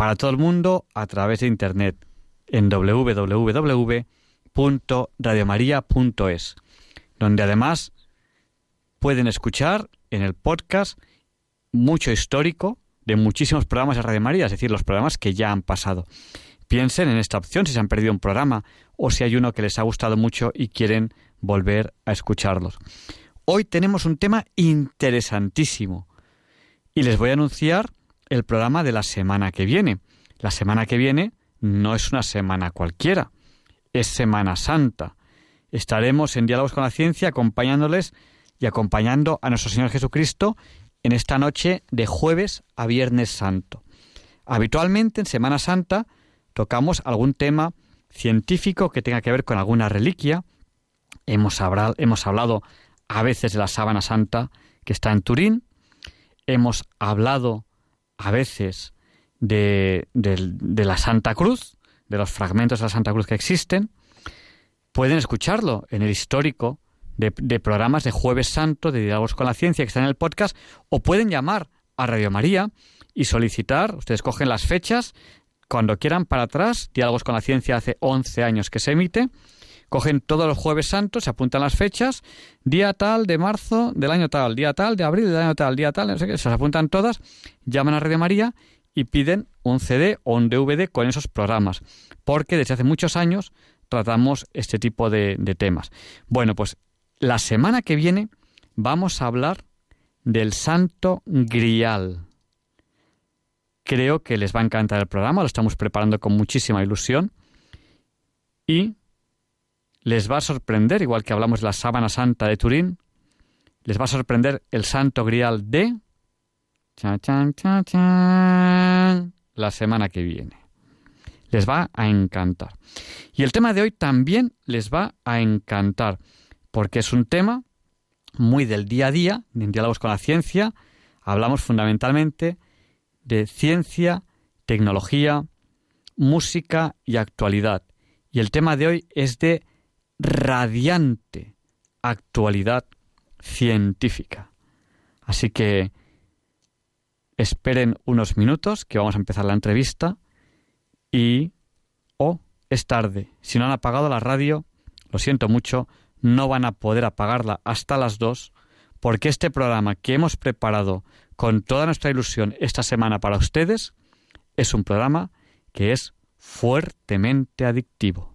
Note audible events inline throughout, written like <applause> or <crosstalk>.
para todo el mundo a través de Internet en www.radiomaria.es, donde además pueden escuchar en el podcast mucho histórico de muchísimos programas de Radio María, es decir, los programas que ya han pasado. Piensen en esta opción si se han perdido un programa o si hay uno que les ha gustado mucho y quieren volver a escucharlos. Hoy tenemos un tema interesantísimo y les voy a anunciar el programa de la semana que viene. La semana que viene no es una semana cualquiera, es Semana Santa. Estaremos en Diálogos con la Ciencia acompañándoles y acompañando a nuestro Señor Jesucristo en esta noche de jueves a Viernes Santo. Habitualmente en Semana Santa tocamos algún tema científico que tenga que ver con alguna reliquia. Hemos, hemos hablado a veces de la sábana santa que está en Turín. Hemos hablado a veces de, la Santa Cruz, de los fragmentos de la Santa Cruz que existen, pueden escucharlo en el histórico de, programas de Jueves Santo, de Diálogos con la Ciencia, que está en el podcast, o pueden llamar a Radio María y solicitar, ustedes cogen las fechas, cuando quieran para atrás, Diálogos con la Ciencia hace 11 años que se emite, cogen todos los jueves santos, se apuntan las fechas, día tal de marzo del año tal, día tal de abril del año tal, día tal, no sé qué, se apuntan todas, llaman a Radio María y piden un CD o un DVD con esos programas, porque desde hace muchos años tratamos este tipo de, de temas. Bueno, pues la semana que viene vamos a hablar del Santo Grial. Creo que les va a encantar el programa, lo estamos preparando con muchísima ilusión y les va a sorprender, igual que hablamos de la sábana santa de Turín, les va a sorprender el Santo Grial de la semana que viene. Les va a encantar. Y el tema de hoy también les va a encantar, porque es un tema muy del día a día, en diálogos con la ciencia. Hablamos fundamentalmente de ciencia, tecnología, música y actualidad. Y el tema de hoy es de radiante actualidad científica. Así que esperen unos minutos que vamos a empezar la entrevista y o oh, es tarde. Si no han apagado la radio, lo siento mucho, no van a poder apagarla hasta las dos porque este programa que hemos preparado con toda nuestra ilusión esta semana para ustedes es un programa que es fuertemente adictivo.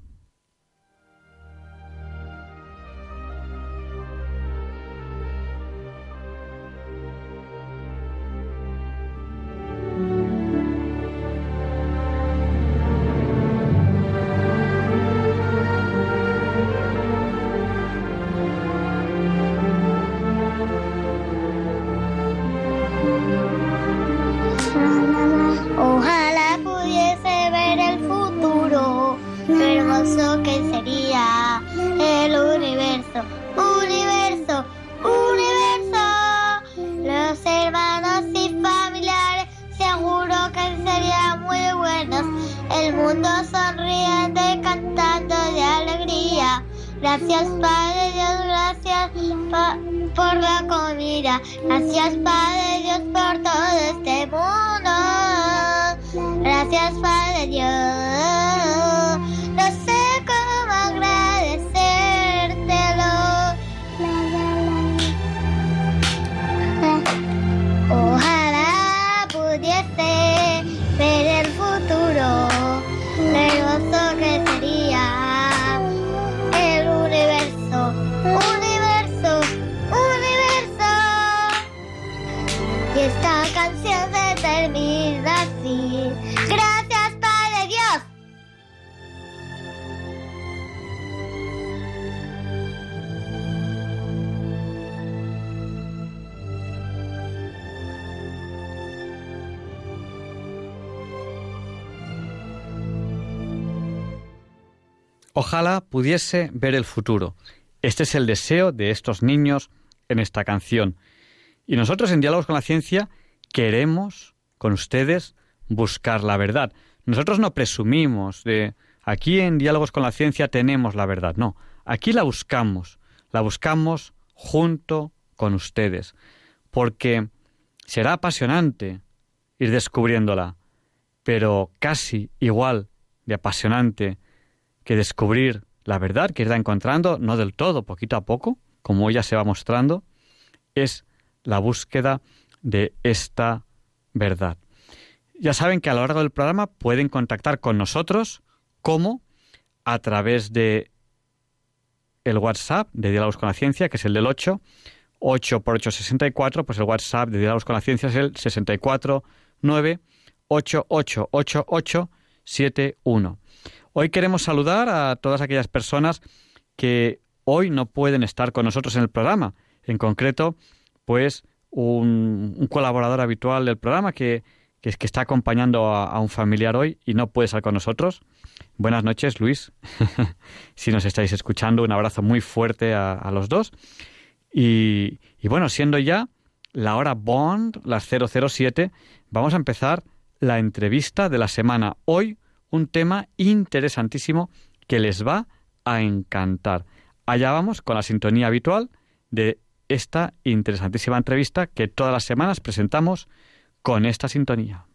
Pudiese ver el futuro. Este es el deseo de estos niños en esta canción. Y nosotros en Diálogos con la Ciencia queremos con ustedes buscar la verdad. Nosotros no presumimos de aquí en Diálogos con la Ciencia tenemos la verdad. No, aquí la buscamos. La buscamos junto con ustedes. Porque será apasionante ir descubriéndola, pero casi igual de apasionante que descubrir la verdad que irá encontrando, no del todo, poquito a poco, como ella se va mostrando, es la búsqueda de esta verdad. Ya saben que a lo largo del programa pueden contactar con nosotros como a través de el WhatsApp de Diálogos con la Ciencia, que es el del 8, 8 por 8, 64, pues el WhatsApp de Diálogos con la Ciencia es el 64 9 71. Hoy queremos saludar a todas aquellas personas que hoy no pueden estar con nosotros en el programa. En concreto, pues un, colaborador habitual del programa que, que, está acompañando a, un familiar hoy y no puede estar con nosotros. Buenas noches, Luis. <laughs> si nos estáis escuchando, un abrazo muy fuerte a, los dos. Y, y, bueno, siendo ya la hora Bond, las 007, vamos a empezar la entrevista de la semana. Hoy un tema interesantísimo que les va a encantar. Allá vamos con la sintonía habitual de esta interesantísima entrevista que todas las semanas presentamos con esta sintonía.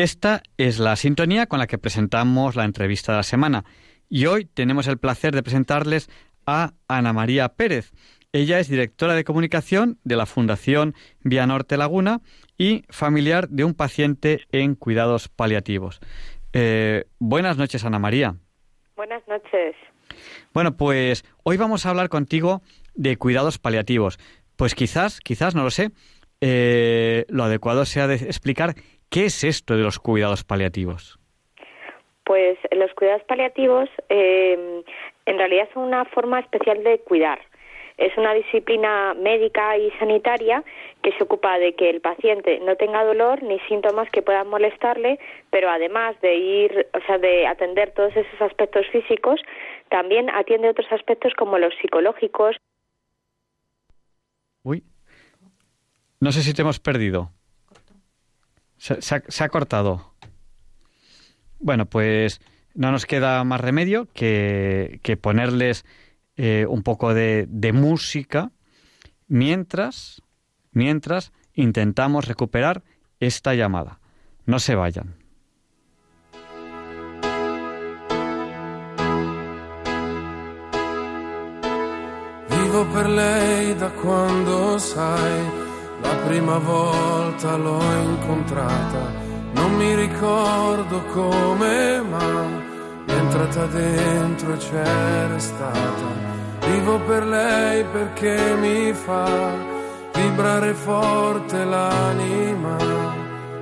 Esta es la sintonía con la que presentamos la entrevista de la semana y hoy tenemos el placer de presentarles a Ana María Pérez. Ella es directora de comunicación de la Fundación Vía Norte Laguna y familiar de un paciente en cuidados paliativos. Eh, buenas noches, Ana María. Buenas noches. Bueno, pues hoy vamos a hablar contigo de cuidados paliativos. Pues quizás, quizás, no lo sé, eh, lo adecuado sea de explicar ¿Qué es esto de los cuidados paliativos? Pues los cuidados paliativos eh, en realidad son una forma especial de cuidar. Es una disciplina médica y sanitaria que se ocupa de que el paciente no tenga dolor ni síntomas que puedan molestarle, pero además de ir, o sea, de atender todos esos aspectos físicos, también atiende otros aspectos como los psicológicos. Uy, no sé si te hemos perdido. Se, ha, cortado. Bueno, pues no nos queda más remedio que, ponerles eh, un poco de, de, música mientras, mientras intentamos recuperar esta llamada. No se vayan. Vivo per lei da La prima volta l'ho incontrata, non mi ricordo come, ma entrata dentro e c'era stata. Vivo per lei perché mi fa vibrare forte l'anima.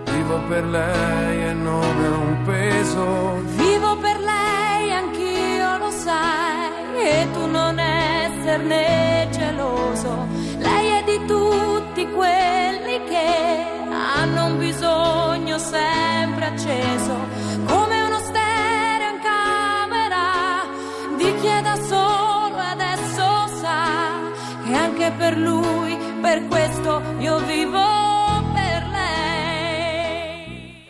Vivo per lei e non è un peso. Vivo per lei, anch'io lo sai, e tu non esserne geloso. Lei è quelli che hanno un bisogno sempre acceso, come uno stereo in camera di chi è da solo e adesso sa che anche per lui, per questo io vivo per lei.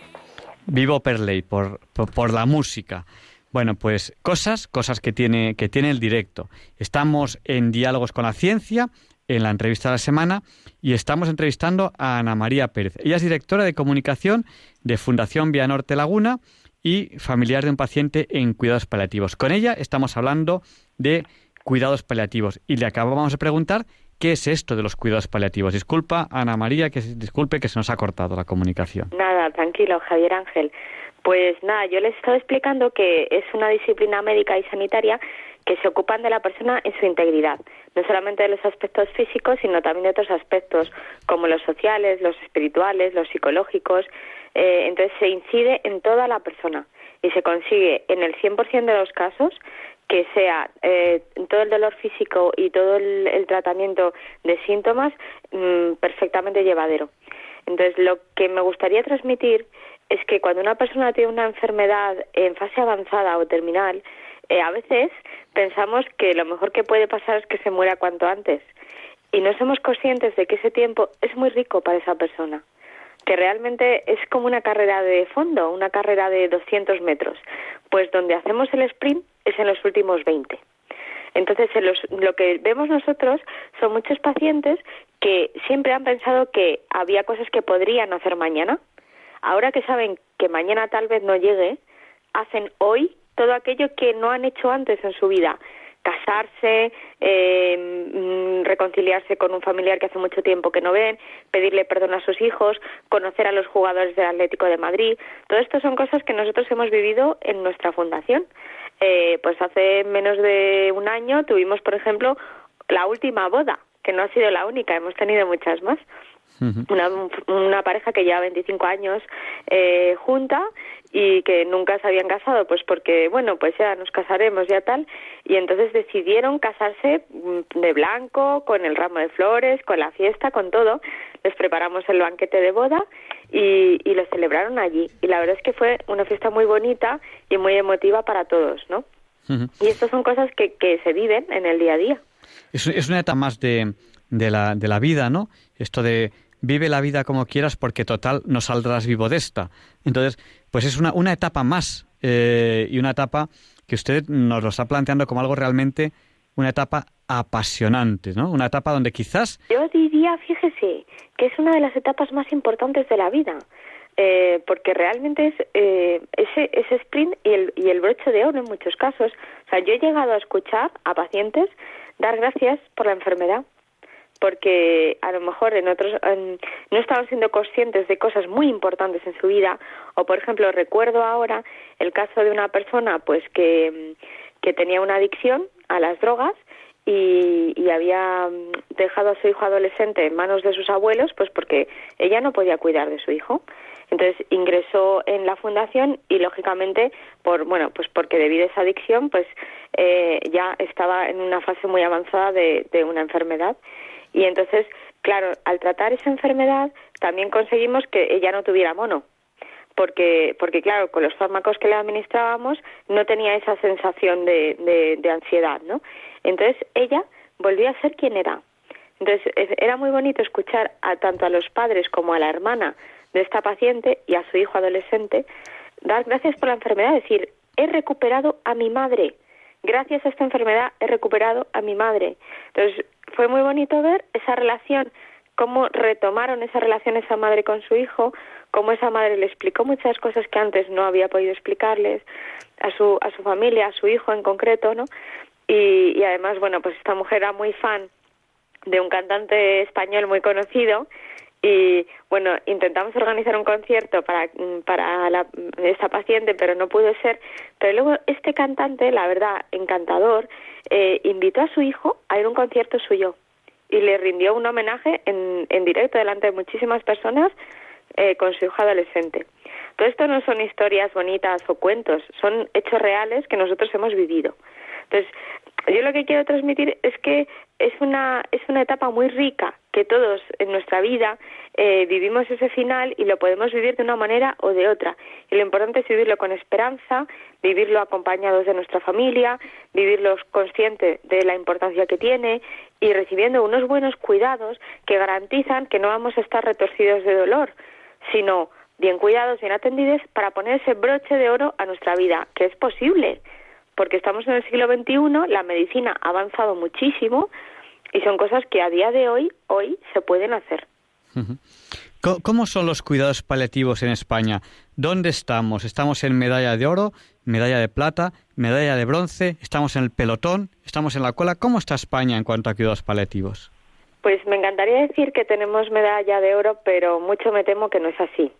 Vivo per ley, por, por, por la música. Bueno, pues cosas, cosas que tiene, que tiene el directo. Estamos en Diálogos con la Ciencia, en la entrevista de la semana, y estamos entrevistando a Ana María Pérez. Ella es directora de comunicación de Fundación Vía Norte Laguna y familiar de un paciente en cuidados paliativos. Con ella estamos hablando de cuidados paliativos y le acabamos de preguntar qué es esto de los cuidados paliativos. Disculpa, Ana María, que disculpe que se nos ha cortado la comunicación. Nada, tranquilo, Javier Ángel. Pues nada, yo les estaba explicando que es una disciplina médica y sanitaria que se ocupan de la persona en su integridad, no solamente de los aspectos físicos, sino también de otros aspectos como los sociales, los espirituales, los psicológicos. Eh, entonces se incide en toda la persona y se consigue en el 100% de los casos que sea eh, todo el dolor físico y todo el, tratamiento de síntomas mm, perfectamente llevadero. Entonces, lo que me gustaría transmitir es que cuando una persona tiene una enfermedad en fase avanzada o terminal, eh, a veces pensamos que lo mejor que puede pasar es que se muera cuanto antes. Y no somos conscientes de que ese tiempo es muy rico para esa persona. Que realmente es como una carrera de fondo, una carrera de 200 metros. Pues donde hacemos el sprint es en los últimos 20. Entonces, lo que vemos nosotros son muchos pacientes que siempre han pensado que había cosas que podrían hacer mañana. Ahora que saben que mañana tal vez no llegue, hacen hoy todo aquello que no han hecho antes en su vida. Casarse, eh, mm, reconciliarse con un familiar que hace mucho tiempo que no ven, pedirle perdón a sus hijos, conocer a los jugadores del Atlético de Madrid. Todo esto son cosas que nosotros hemos vivido en nuestra fundación. Eh, pues hace menos de un año tuvimos, por ejemplo, la última boda, que no ha sido la única, hemos tenido muchas más. Una, una pareja que lleva 25 años eh, junta y que nunca se habían casado, pues porque, bueno, pues ya nos casaremos, ya tal, y entonces decidieron casarse mm, de blanco, con el ramo de flores, con la fiesta, con todo. Les preparamos el banquete de boda y, y lo celebraron allí. Y la verdad es que fue una fiesta muy bonita y muy emotiva para todos, ¿no? Y estas son cosas que, que se viven en el día a día. Es, es una etapa más de, de, la, de la vida, ¿no? Esto de vive la vida como quieras porque total no saldrás vivo de esta. Entonces, pues es una, una etapa más eh, y una etapa que usted nos lo está planteando como algo realmente una etapa apasionante, ¿no? Una etapa donde quizás... Yo diría, fíjese, que es una de las etapas más importantes de la vida. Eh, porque realmente es eh, ese, ese sprint y el, y el broche de oro en muchos casos. O sea, yo he llegado a escuchar a pacientes dar gracias por la enfermedad, porque a lo mejor en otros no estaban siendo conscientes de cosas muy importantes en su vida. O por ejemplo recuerdo ahora el caso de una persona pues que, que tenía una adicción a las drogas y, y había dejado a su hijo adolescente en manos de sus abuelos pues porque ella no podía cuidar de su hijo. Entonces ingresó en la fundación y lógicamente por bueno pues porque debido a esa adicción pues eh, ya estaba en una fase muy avanzada de, de una enfermedad y entonces, claro, al tratar esa enfermedad también conseguimos que ella no tuviera mono. Porque, porque claro, con los fármacos que le administrábamos no tenía esa sensación de, de, ansiedad, ¿no? Entonces ella volvió a ser quien era. Entonces era muy bonito escuchar a tanto a los padres como a la hermana de esta paciente y a su hijo adolescente dar gracias por la enfermedad, decir, he recuperado a mi madre, gracias a esta enfermedad he recuperado a mi madre. Entonces, fue muy bonito ver esa relación, cómo retomaron esa relación esa madre con su hijo, cómo esa madre le explicó muchas cosas que antes no había podido explicarles a su, a su familia, a su hijo en concreto, ¿no? Y, y además, bueno, pues esta mujer era muy fan de un cantante español muy conocido Y bueno, intentamos organizar un concierto para, para la, esta paciente, pero no pudo ser. Pero luego este cantante, la verdad, encantador, eh, invitó a su hijo a ir a un concierto suyo y le rindió un homenaje en, en directo delante de muchísimas personas eh, con su hijo adolescente. Todo esto no son historias bonitas o cuentos, son hechos reales que nosotros hemos vivido. Entonces, yo lo que quiero transmitir es que es una, es una etapa muy rica, que todos en nuestra vida eh, vivimos ese final y lo podemos vivir de una manera o de otra. Y lo importante es vivirlo con esperanza, vivirlo acompañados de nuestra familia, vivirlo consciente de la importancia que tiene y recibiendo unos buenos cuidados que garantizan que no vamos a estar retorcidos de dolor, sino bien cuidados, bien atendidos para poner ese broche de oro a nuestra vida, que es posible porque estamos en el siglo XXI, la medicina ha avanzado muchísimo y son cosas que a día de hoy, hoy se pueden hacer. ¿Cómo son los cuidados paliativos en España? ¿Dónde estamos? ¿Estamos en medalla de oro, medalla de plata, medalla de bronce? ¿Estamos en el pelotón? ¿Estamos en la cola? ¿Cómo está España en cuanto a cuidados paliativos? Pues me encantaría decir que tenemos medalla de oro, pero mucho me temo que no es así.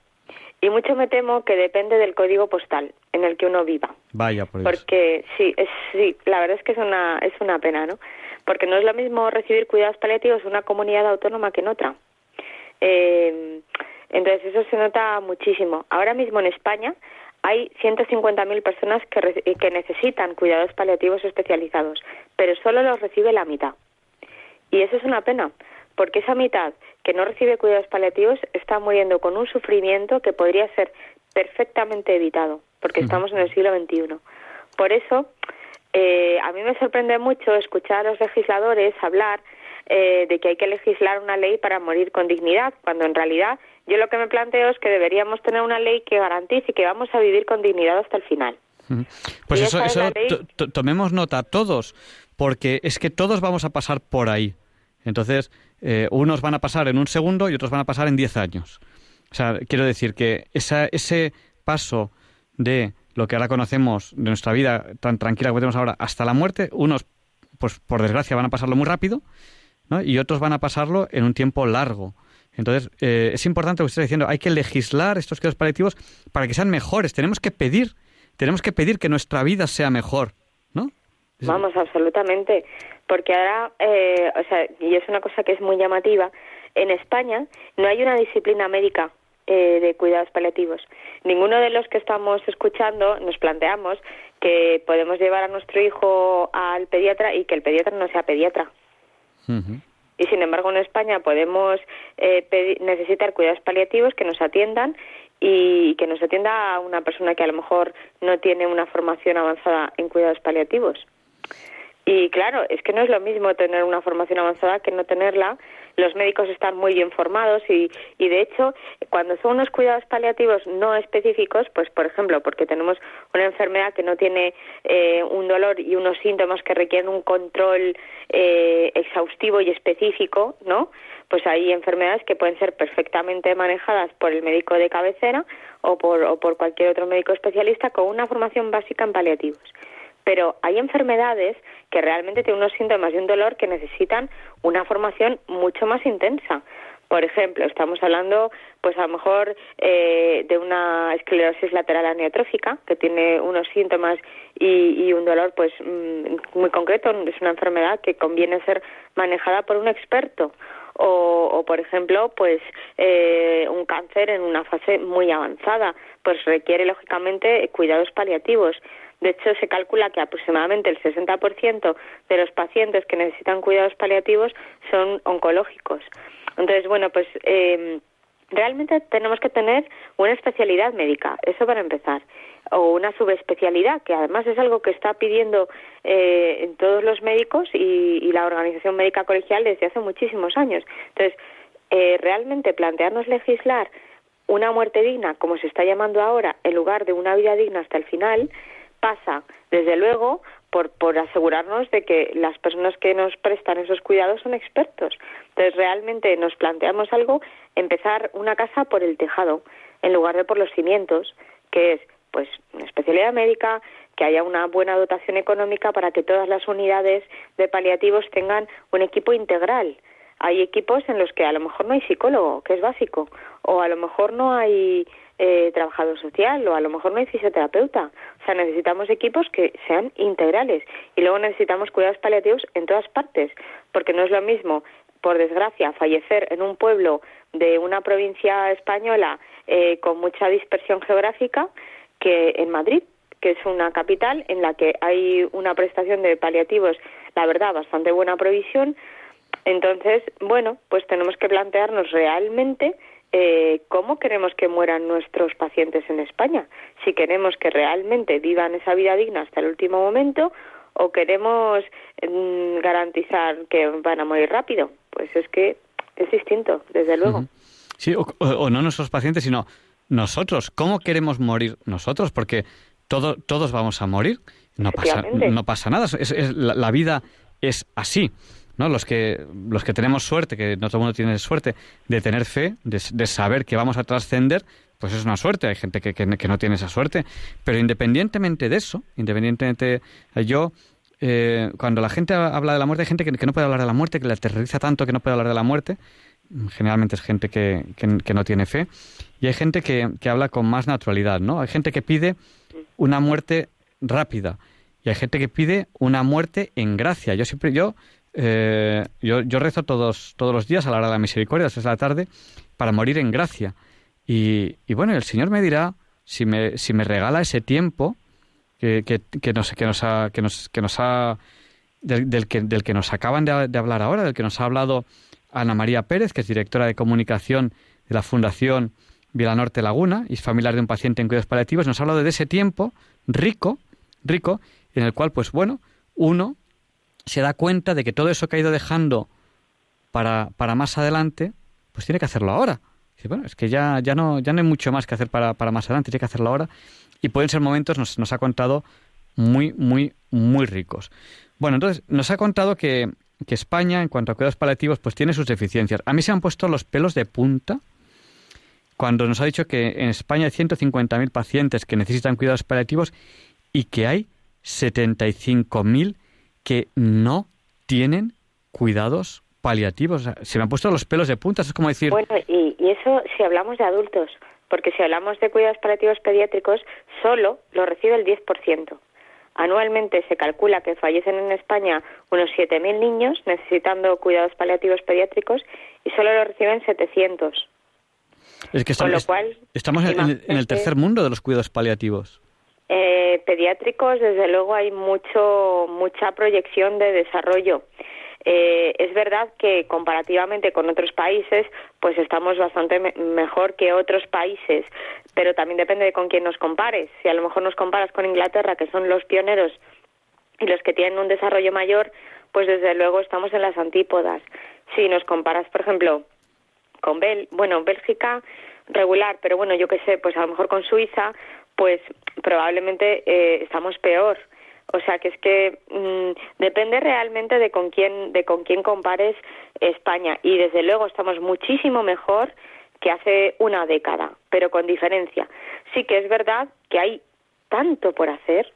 Y mucho me temo que depende del código postal en el que uno viva. Vaya, por Porque sí, es, sí, la verdad es que es una, es una pena, ¿no? Porque no es lo mismo recibir cuidados paliativos en una comunidad autónoma que en otra. Eh, entonces eso se nota muchísimo. Ahora mismo en España hay 150.000 personas que, que necesitan cuidados paliativos especializados, pero solo los recibe la mitad. Y eso es una pena, porque esa mitad que no recibe cuidados paliativos está muriendo con un sufrimiento que podría ser perfectamente evitado, porque estamos en el siglo XXI. Por eso, eh, a mí me sorprende mucho escuchar a los legisladores hablar eh, de que hay que legislar una ley para morir con dignidad, cuando en realidad yo lo que me planteo es que deberíamos tener una ley que garantice que vamos a vivir con dignidad hasta el final. Pues eso, eso tomemos nota todos, porque es que todos vamos a pasar por ahí. Entonces, eh, unos van a pasar en un segundo y otros van a pasar en diez años. O sea, quiero decir que esa, ese paso de lo que ahora conocemos de nuestra vida tan tranquila que tenemos ahora hasta la muerte, unos, pues por desgracia, van a pasarlo muy rápido ¿no? y otros van a pasarlo en un tiempo largo. Entonces, eh, es importante lo que usted está diciendo, hay que legislar estos cuidados paliativos para que sean mejores. Tenemos que pedir, tenemos que pedir que nuestra vida sea mejor, ¿no? Vamos, absolutamente porque ahora, eh, o sea, y es una cosa que es muy llamativa, en España no hay una disciplina médica eh, de cuidados paliativos. Ninguno de los que estamos escuchando nos planteamos que podemos llevar a nuestro hijo al pediatra y que el pediatra no sea pediatra. Y sin embargo en España podemos eh, necesitar cuidados paliativos que nos atiendan y que nos atienda a una persona que a lo mejor no tiene una formación avanzada en cuidados paliativos. Y claro, es que no es lo mismo tener una formación avanzada que no tenerla. Los médicos están muy bien formados y, y de hecho, cuando son unos cuidados paliativos no específicos, pues por ejemplo, porque tenemos una enfermedad que no tiene eh, un dolor y unos síntomas que requieren un control eh, exhaustivo y específico, ¿no? Pues hay enfermedades que pueden ser perfectamente manejadas por el médico de cabecera o por, o por cualquier otro médico especialista con una formación básica en paliativos pero hay enfermedades que realmente tienen unos síntomas y un dolor que necesitan una formación mucho más intensa. Por ejemplo, estamos hablando, pues a lo mejor eh, de una esclerosis lateral amiotrófica que tiene unos síntomas y, un dolor, pues mm, muy concreto. Es una enfermedad que conviene ser manejada por un experto. O, por ejemplo, pues eh, un cáncer en una fase muy avanzada, pues requiere lógicamente cuidados paliativos. De hecho, se calcula que aproximadamente el 60% de los pacientes que necesitan cuidados paliativos son oncológicos. Entonces, bueno, pues eh, realmente tenemos que tener una especialidad médica, eso para empezar, o una subespecialidad, que además es algo que está pidiendo eh, todos los médicos y, y, la Organización Médica Colegial desde hace muchísimos años. Entonces, eh, realmente plantearnos legislar una muerte digna, como se está llamando ahora, en lugar de una vida digna hasta el final, pasa, desde luego, por, por asegurarnos de que las personas que nos prestan esos cuidados son expertos. Entonces, realmente nos planteamos algo, empezar una casa por el tejado, en lugar de por los cimientos, que es pues una especialidad médica, que haya una buena dotación económica para que todas las unidades de paliativos tengan un equipo integral. hay equipos en los que a lo mejor no hay psicólogo, que es básico, o a lo mejor no hay eh, trabajador social o a lo mejor no hay fisioterapeuta. O sea, necesitamos equipos que sean integrales y luego necesitamos cuidados paliativos en todas partes, porque no es lo mismo, por desgracia, fallecer en un pueblo de una provincia española eh, con mucha dispersión geográfica que en Madrid, que es una capital en la que hay una prestación de paliativos, la verdad, bastante buena provisión. Entonces, bueno, pues tenemos que plantearnos realmente eh, cómo queremos que mueran nuestros pacientes en España. Si queremos que realmente vivan esa vida digna hasta el último momento o queremos mm, garantizar que van a morir rápido. Pues es que es distinto, desde luego. Sí, o, no nuestros pacientes, sino nosotros. ¿Cómo queremos morir nosotros? Porque todo, todos vamos a morir. No pasa, no pasa nada. Es, la vida es así. ¿No? Los que, los que tenemos suerte, que no todo el mundo tiene suerte, de tener fe, de, saber que vamos a trascender, pues es una suerte. Hay gente que, que, no tiene esa suerte. Pero independientemente de eso, independientemente, yo, eh, cuando la gente habla de la muerte, hay gente que, no puede hablar de la muerte, que le aterroriza tanto que no puede hablar de la muerte. Generalmente es gente que, no tiene fe. Y hay gente que, habla con más naturalidad, ¿no? Hay gente que pide una muerte rápida. Y hay gente que pide una muerte en gracia. Yo siempre, yo eh, yo, yo, rezo todos, todos los días a la hora de la misericordia, a las de la tarde, para morir en gracia. Y, bueno, el Señor me dirá si me, si me regala ese tiempo que, que, que, nos, que, nos, ha, que, nos, que nos ha del, que, del que nos acaban de, hablar ahora, del que nos ha hablado Ana María Pérez, que es directora de comunicación de la Fundación Vilanorte Laguna y familiar de un paciente en cuidados paliativos, nos ha hablado de ese tiempo rico, rico, en el cual, pues bueno, uno se da cuenta de que todo eso que ha ido dejando para, para más adelante, pues tiene que hacerlo ahora. Es que ya, ya, no, ya no hay mucho más que hacer para, para más adelante, tiene que hacerlo ahora. Y pueden ser momentos, nos, nos ha contado, muy, muy, muy ricos. Bueno, entonces, nos ha contado que, que España, en cuanto a cuidados paliativos, pues tiene sus deficiencias. A mí se han puesto los pelos de punta cuando nos ha dicho que en España hay 150.000 pacientes que necesitan cuidados paliativos y que hay 75.000 que no tienen cuidados paliativos. se me han puesto los pelos de punta, es como decir... Bueno, y, eso si hablamos de adultos, porque si hablamos de cuidados paliativos pediátricos, solo lo recibe el 10%. Anualmente se calcula que fallecen en España unos 7.000 niños necesitando cuidados paliativos pediátricos y solo lo reciben 700. Es que estamos, estamos en, el tercer mundo de los cuidados paliativos. Eh, pediátricos, desde luego, hay mucho, mucha proyección de desarrollo. Eh, es verdad que comparativamente con otros países, pues estamos bastante mejor que otros países, pero también depende de con quién nos compares. Si a lo mejor nos comparas con Inglaterra, que son los pioneros y los que tienen un desarrollo mayor, pues desde luego estamos en las antípodas. Si nos comparas, por ejemplo, con Bel, bueno, Bélgica regular, pero bueno, yo qué sé, pues a lo mejor con Suiza, pues probablemente eh, estamos peor. O sea que es que mm, depende realmente de con quién de con quién compares España y desde luego estamos muchísimo mejor que hace una década, pero con diferencia. Sí que es verdad que hay tanto por hacer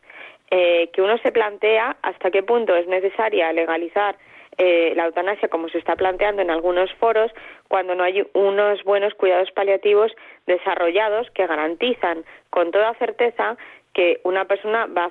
eh, que uno se plantea hasta qué punto es necesaria legalizar eh, la eutanasia como se está planteando en algunos foros cuando no hay unos buenos cuidados paliativos desarrollados que garantizan con toda certeza que una persona va,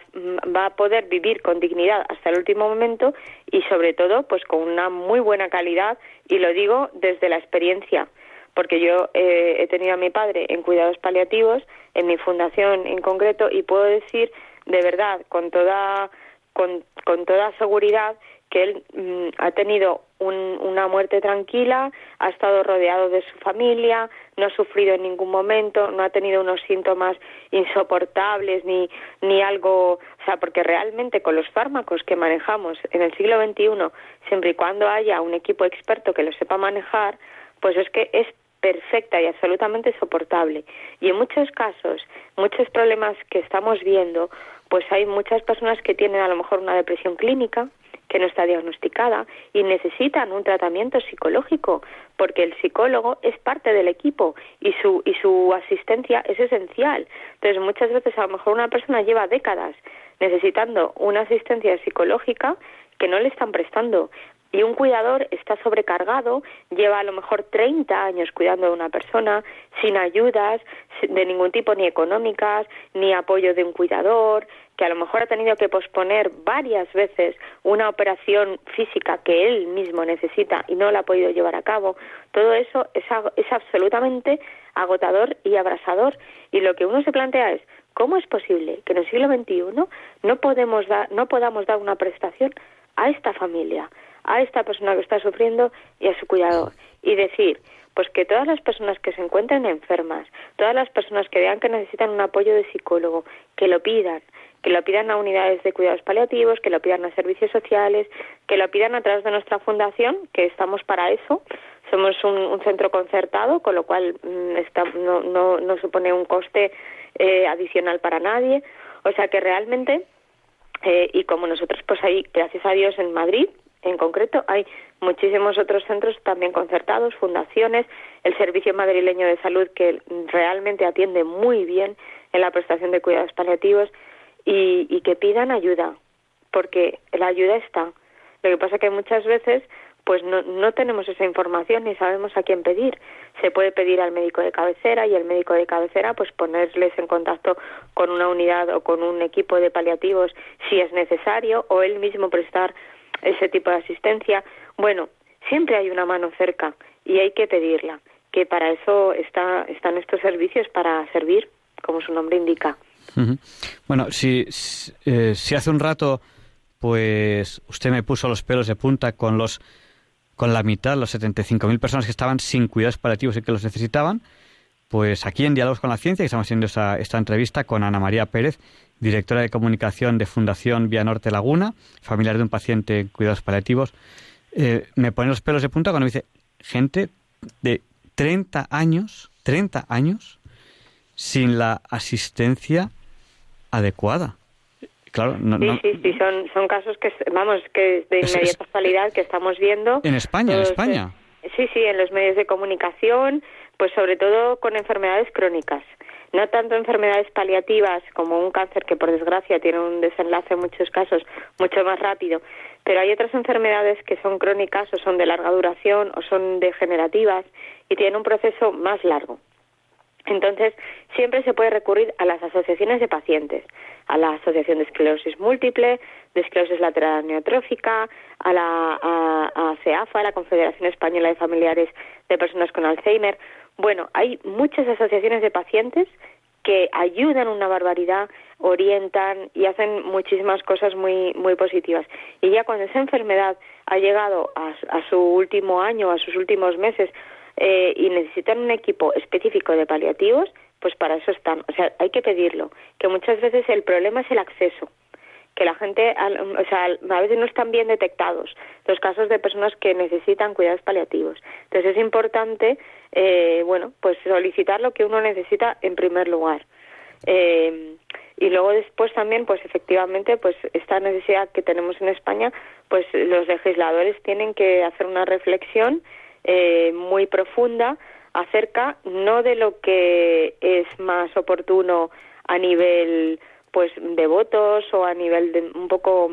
va, a poder vivir con dignidad hasta el último momento y sobre todo pues con una muy buena calidad y lo digo desde la experiencia porque yo eh, he tenido a mi padre en cuidados paliativos en mi fundación en concreto y puedo decir de verdad con toda con, con toda seguridad que él mm, ha tenido una muerte tranquila, ha estado rodeado de su familia, no ha sufrido en ningún momento, no ha tenido unos síntomas insoportables ni, ni algo, o sea, porque realmente con los fármacos que manejamos en el siglo XXI, siempre y cuando haya un equipo experto que lo sepa manejar, pues es que es perfecta y absolutamente soportable. Y en muchos casos, muchos problemas que estamos viendo, pues hay muchas personas que tienen a lo mejor una depresión clínica, que no está diagnosticada y necesitan un tratamiento psicológico porque el psicólogo es parte del equipo y su y su asistencia es esencial. Entonces muchas veces a lo mejor una persona lleva décadas necesitando una asistencia psicológica que no le están prestando y un cuidador está sobrecargado, lleva a lo mejor 30 años cuidando de una persona, sin ayudas de ningún tipo, ni económicas, ni apoyo de un cuidador, que a lo mejor ha tenido que posponer varias veces una operación física que él mismo necesita y no la ha podido llevar a cabo, todo eso es, es absolutamente agotador y abrasador. Y lo que uno se plantea es, ¿cómo es posible que en el siglo XXI no, podemos dar, no podamos dar una prestación a esta familia? A esta persona que está sufriendo y a su cuidador. Y decir, pues que todas las personas que se encuentren enfermas, todas las personas que vean que necesitan un apoyo de psicólogo, que lo pidan, que lo pidan a unidades de cuidados paliativos, que lo pidan a servicios sociales, que lo pidan a través de nuestra fundación, que estamos para eso. Somos un, centro concertado, con lo cual mm, no, no, no, supone un coste eh, adicional para nadie. O sea que realmente, eh, y como nosotros, pues ahí, gracias a Dios, en Madrid, en concreto hay muchísimos otros centros también concertados, fundaciones, el Servicio Madrileño de Salud que realmente atiende muy bien en la prestación de cuidados paliativos y, que pidan ayuda, porque la ayuda está. Lo que pasa que muchas veces pues no, no tenemos esa información ni sabemos a quién pedir. Se puede pedir al médico de cabecera y el médico de cabecera pues ponerles en contacto con una unidad o con un equipo de paliativos si es necesario o él mismo prestar ese tipo de asistencia. Bueno, siempre hay una mano cerca y hay que pedirla, que para eso está, están estos servicios, para servir, como su nombre indica. Bueno, si, eh, si hace un rato pues usted me puso los pelos de punta con los con la mitad, los 75.000 personas que estaban sin cuidados paliativos y que los necesitaban, pues aquí en Diálogos con la Ciencia, que estamos haciendo esta, esta entrevista con Ana María Pérez, directora de comunicación de Fundación Vía Norte Laguna, familiar de un paciente en cuidados paliativos, eh, me pone los pelos de punta cuando me dice gente de 30 años, 30 años, sin la asistencia adecuada. Claro, no, sí, sí, sí, son, son casos que, vamos, que de inmediata actualidad que estamos viendo. En España, en España. sí, sí, en los medios de comunicación, pues sobre todo con enfermedades crónicas no tanto enfermedades paliativas como un cáncer que por desgracia tiene un desenlace en muchos casos mucho más rápido, pero hay otras enfermedades que son crónicas o son de larga duración o son degenerativas y tienen un proceso más largo. Entonces, siempre se puede recurrir a las asociaciones de pacientes, a la Asociación de Esclerosis Múltiple, de Esclerosis Lateral Neotrófica, a la a CEAFA, la Confederación Española de Familiares de Personas con Alzheimer. Bueno, hay muchas asociaciones de pacientes que ayudan una barbaridad, orientan y hacen muchísimas cosas muy muy positivas. Y ya cuando esa enfermedad ha llegado a, su último año, a sus últimos meses eh, y necesitan un equipo específico de paliativos, pues para eso están. O sea, hay que pedirlo. Que muchas veces el problema es el acceso que la gente, o sea, a veces no están bien detectados los casos de personas que necesitan cuidados paliativos. Entonces es importante, eh, bueno, pues solicitar lo que uno necesita en primer lugar. Eh, y luego después también, pues efectivamente, pues esta necesidad que tenemos en España, pues los legisladores tienen que hacer una reflexión eh, muy profunda acerca no de lo que es más oportuno a nivel pues de votos o a nivel de un poco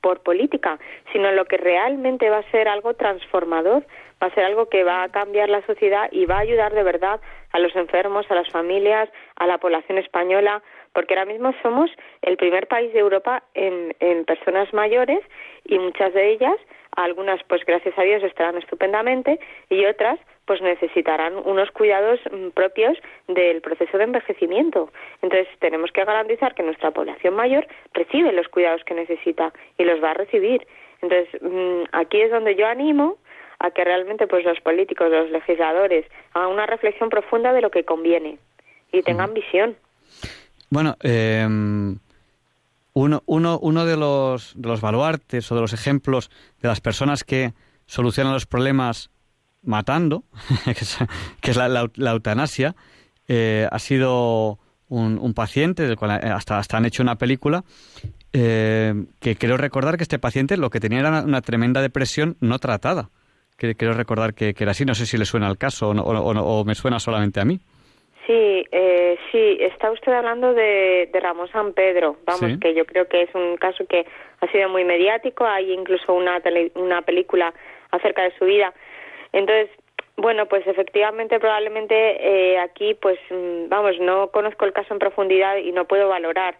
por política, sino lo que realmente va a ser algo transformador, va a ser algo que va a cambiar la sociedad y va a ayudar de verdad a los enfermos, a las familias, a la población española, porque ahora mismo somos el primer país de Europa en, en personas mayores y muchas de ellas, algunas pues gracias a Dios estarán estupendamente y otras pues necesitarán unos cuidados mm, propios del proceso de envejecimiento. Entonces tenemos que garantizar que nuestra población mayor recibe los cuidados que necesita y los va a recibir. Entonces mm, aquí es donde yo animo a que realmente pues los políticos, los legisladores hagan una reflexión profunda de lo que conviene y tengan visión. Bueno, em, uno, uno, uno de, los, de los baluartes o de los ejemplos de las personas que solucionan los problemas matando, <laughs> que es la, eutanasia, eh, ha sido un, paciente del cual eh, hasta, hasta han hecho una película eh, que creo recordar que este paciente lo que tenía era una, tremenda depresión no tratada. Que, creo recordar que, era así. No sé si le suena el caso o, o, me suena solamente a mí. Sí, sí, está usted hablando de, de Ramón San Pedro, vamos, Sí. que yo creo que es un caso que ha sido muy mediático, hay incluso una, tele- una película acerca de su vida. Entonces, bueno, pues efectivamente, probablemente eh, aquí, pues, mm, vamos, no conozco el caso en profundidad y no puedo valorar,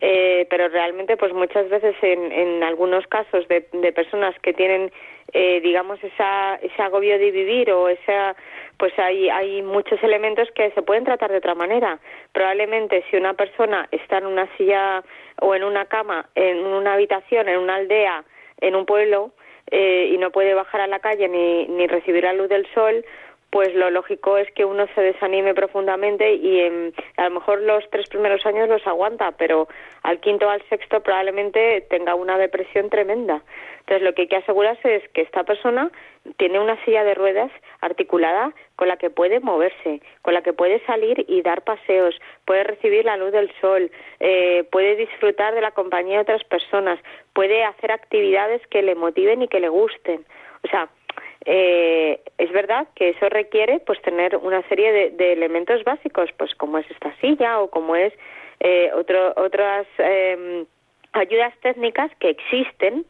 eh, pero realmente, pues muchas veces en, en algunos casos de, de personas que tienen, eh, digamos, esa, ese agobio de vivir o esa, pues hay, hay muchos elementos que se pueden tratar de otra manera. Probablemente si una persona está en una silla o en una cama, en una habitación, en una aldea, en un pueblo, eh, y no puede bajar a la calle ni, ni recibir la luz del sol, pues lo lógico es que uno se desanime profundamente y em, a lo mejor los tres primeros años los aguanta, pero al quinto o al sexto probablemente tenga una depresión tremenda. Entonces lo que hay que asegurarse es que esta persona tiene una silla de ruedas articulada con la que puede moverse, con la que puede salir y dar paseos, puede recibir la luz del sol, eh, puede disfrutar de la compañía de otras personas, puede hacer actividades que le motiven y que le gusten. O sea, eh, es verdad que eso requiere pues tener una serie de, de elementos básicos, pues como es esta silla o como es eh, otro, otras eh, ayudas técnicas que existen,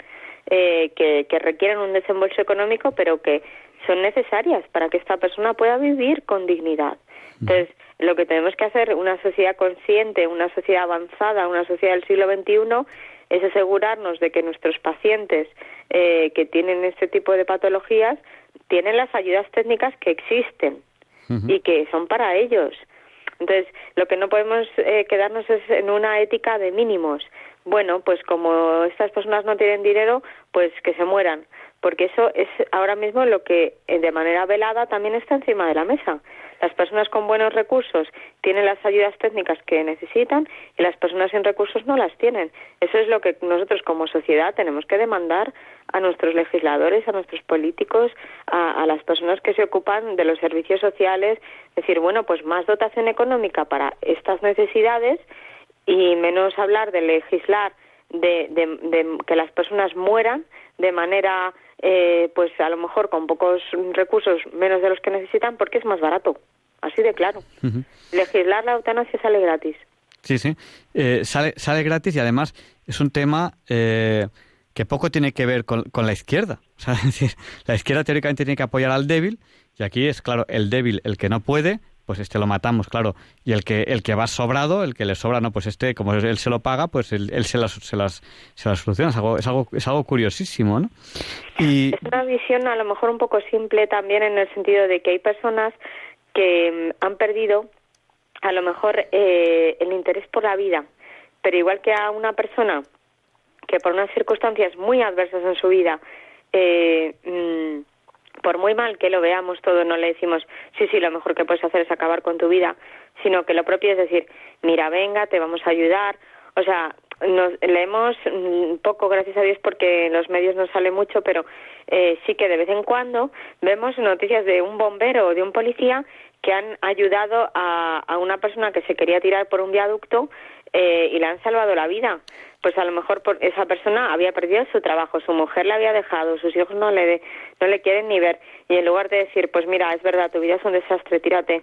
eh, que, que requieren un desembolso económico, pero que son necesarias para que esta persona pueda vivir con dignidad. Entonces, lo que tenemos que hacer, una sociedad consciente, una sociedad avanzada, una sociedad del siglo XXI, es asegurarnos de que nuestros pacientes eh, que tienen este tipo de patologías tienen las ayudas técnicas que existen y que son para ellos. Entonces, lo que no podemos eh, quedarnos es en una ética de mínimos. Bueno, pues como estas personas no tienen dinero, pues que se mueran, porque eso es ahora mismo lo que eh, de manera velada también está encima de la mesa. Las personas con buenos recursos tienen las ayudas técnicas que necesitan y las personas sin recursos no las tienen. Eso es lo que nosotros como sociedad tenemos que demandar a nuestros legisladores, a nuestros políticos, a, las personas que se ocupan de los servicios sociales, decir, bueno, pues más dotación económica para estas necesidades y menos hablar de legislar de, de que las personas mueran de manera eh, pues a lo mejor con pocos recursos menos de los que necesitan porque es más barato así de claro Ujú. legislar la eutanasia sale gratis Sí, sí. Eh, sale, sale gratis y además es un tema eh, que poco tiene que ver con, con la izquierda. <laughs> O sea, es decir, la izquierda teóricamente tiene que apoyar al débil y aquí es, claro, el débil, el que no puede, pues este lo matamos, claro. Y el que el que va sobrado, el que le sobra, no, pues este, como él se lo paga, pues él, él se, las, se, las, se las soluciona. Es algo, es, algo, es algo curiosísimo, ¿no? Y, Es una visión a lo mejor un poco simple también en el sentido de que hay personas que mm, han perdido a lo mejor eh, el interés por la vida, pero igual que a una persona que por unas circunstancias muy adversas en su vida, eh, mm, por muy mal que lo veamos todo, no le decimos, sí, sí, lo mejor que puedes hacer es acabar con tu vida, sino que lo propio es decir, mira, venga, te vamos a ayudar. O sea, nos leemos mm, poco, gracias a Dios, porque en los medios no sale mucho, pero eh, sí que de vez en cuando vemos noticias de un bombero o de un policía que han ayudado a, a una persona que se quería tirar por un viaducto eh, y le han salvado la vida. Pues a lo mejor por esa persona había perdido su trabajo, su mujer le había dejado, sus hijos no le, no le quieren ni ver. Y en lugar de decir, pues mira, es verdad, tu vida es un desastre, tírate,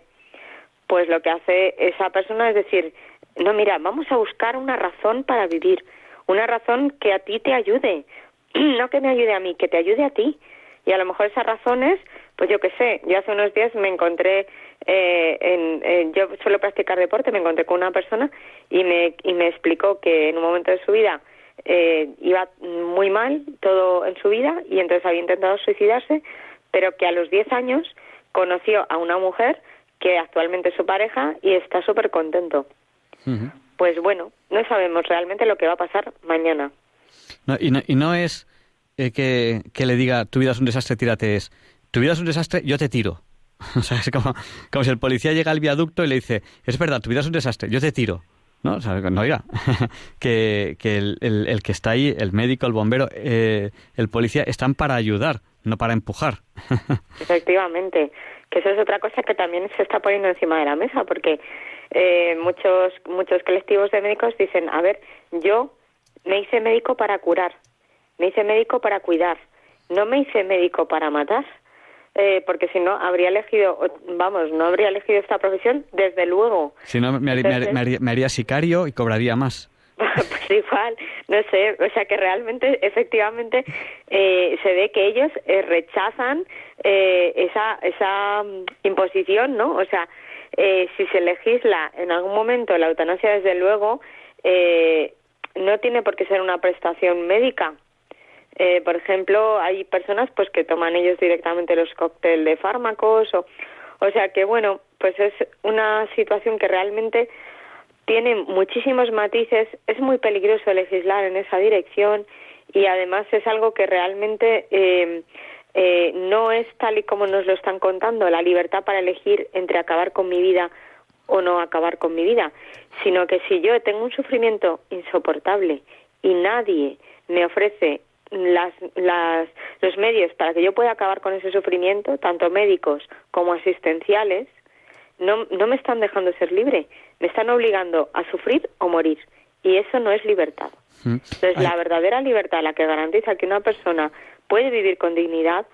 pues lo que hace esa persona es decir, no, mira, vamos a buscar una razón para vivir, una razón que a ti te ayude, <clears throat> no que me ayude a mí, que te ayude a ti. Y a lo mejor esas razones, pues yo qué sé, yo hace unos días me encontré, eh, en, yo suelo practicar deporte, me encontré con una persona y me, y me explicó que en un momento de su vida eh, iba muy mal todo en su vida y entonces había intentado suicidarse, pero que a los 10 años conoció a una mujer que actualmente es su pareja y está súper contento. Pues bueno, no sabemos realmente lo que va a pasar mañana. No, y, no, y no es eh, que, que le diga tu vida es un desastre, tírate, es tu vida es un desastre, yo te tiro. <laughs> O sea, es como, como si el policía llega al viaducto y le dice, es verdad, tu vida es un desastre, yo te tiro. ¿No? O sea, no oiga, <laughs> que, que el, el- el que está ahí, el médico, el bombero, eh, el policía, están para ayudar, no para empujar. <laughs> Efectivamente, que eso es otra cosa que también se está poniendo encima de la mesa, porque eh, muchos muchos colectivos de médicos dicen, a ver, yo me hice médico para curar, me hice médico para cuidar, no me hice médico para matar. Eh, porque si no habría elegido, vamos, no habría elegido esta profesión desde luego. Si no, me, haría, sicario y cobraría más. <laughs> pues igual, no sé, o sea que realmente, efectivamente, eh, se ve que ellos eh, rechazan esa, esa mm, imposición, ¿no? O sea, si se legisla en algún momento la eutanasia, desde luego, no tiene por qué ser una prestación médica, eh, por ejemplo, hay personas pues que toman ellos directamente los cócteles de fármacos o, o sea que bueno, pues es una situación que realmente tiene muchísimos matices, es muy peligroso legislar en esa dirección y además es algo que realmente eh, eh, no es tal y como nos lo están contando, la libertad para elegir entre acabar con mi vida o no acabar con mi vida, sino que si yo tengo un sufrimiento insoportable y nadie me ofrece las, las, los medios para que yo pueda acabar con ese sufrimiento, tanto médicos como asistenciales, no, no me están dejando ser libre, me están obligando a sufrir o morir. Y eso no es libertad. Mm. Entonces, la verdadera libertad, la que garantiza que una persona puede vivir con dignidad,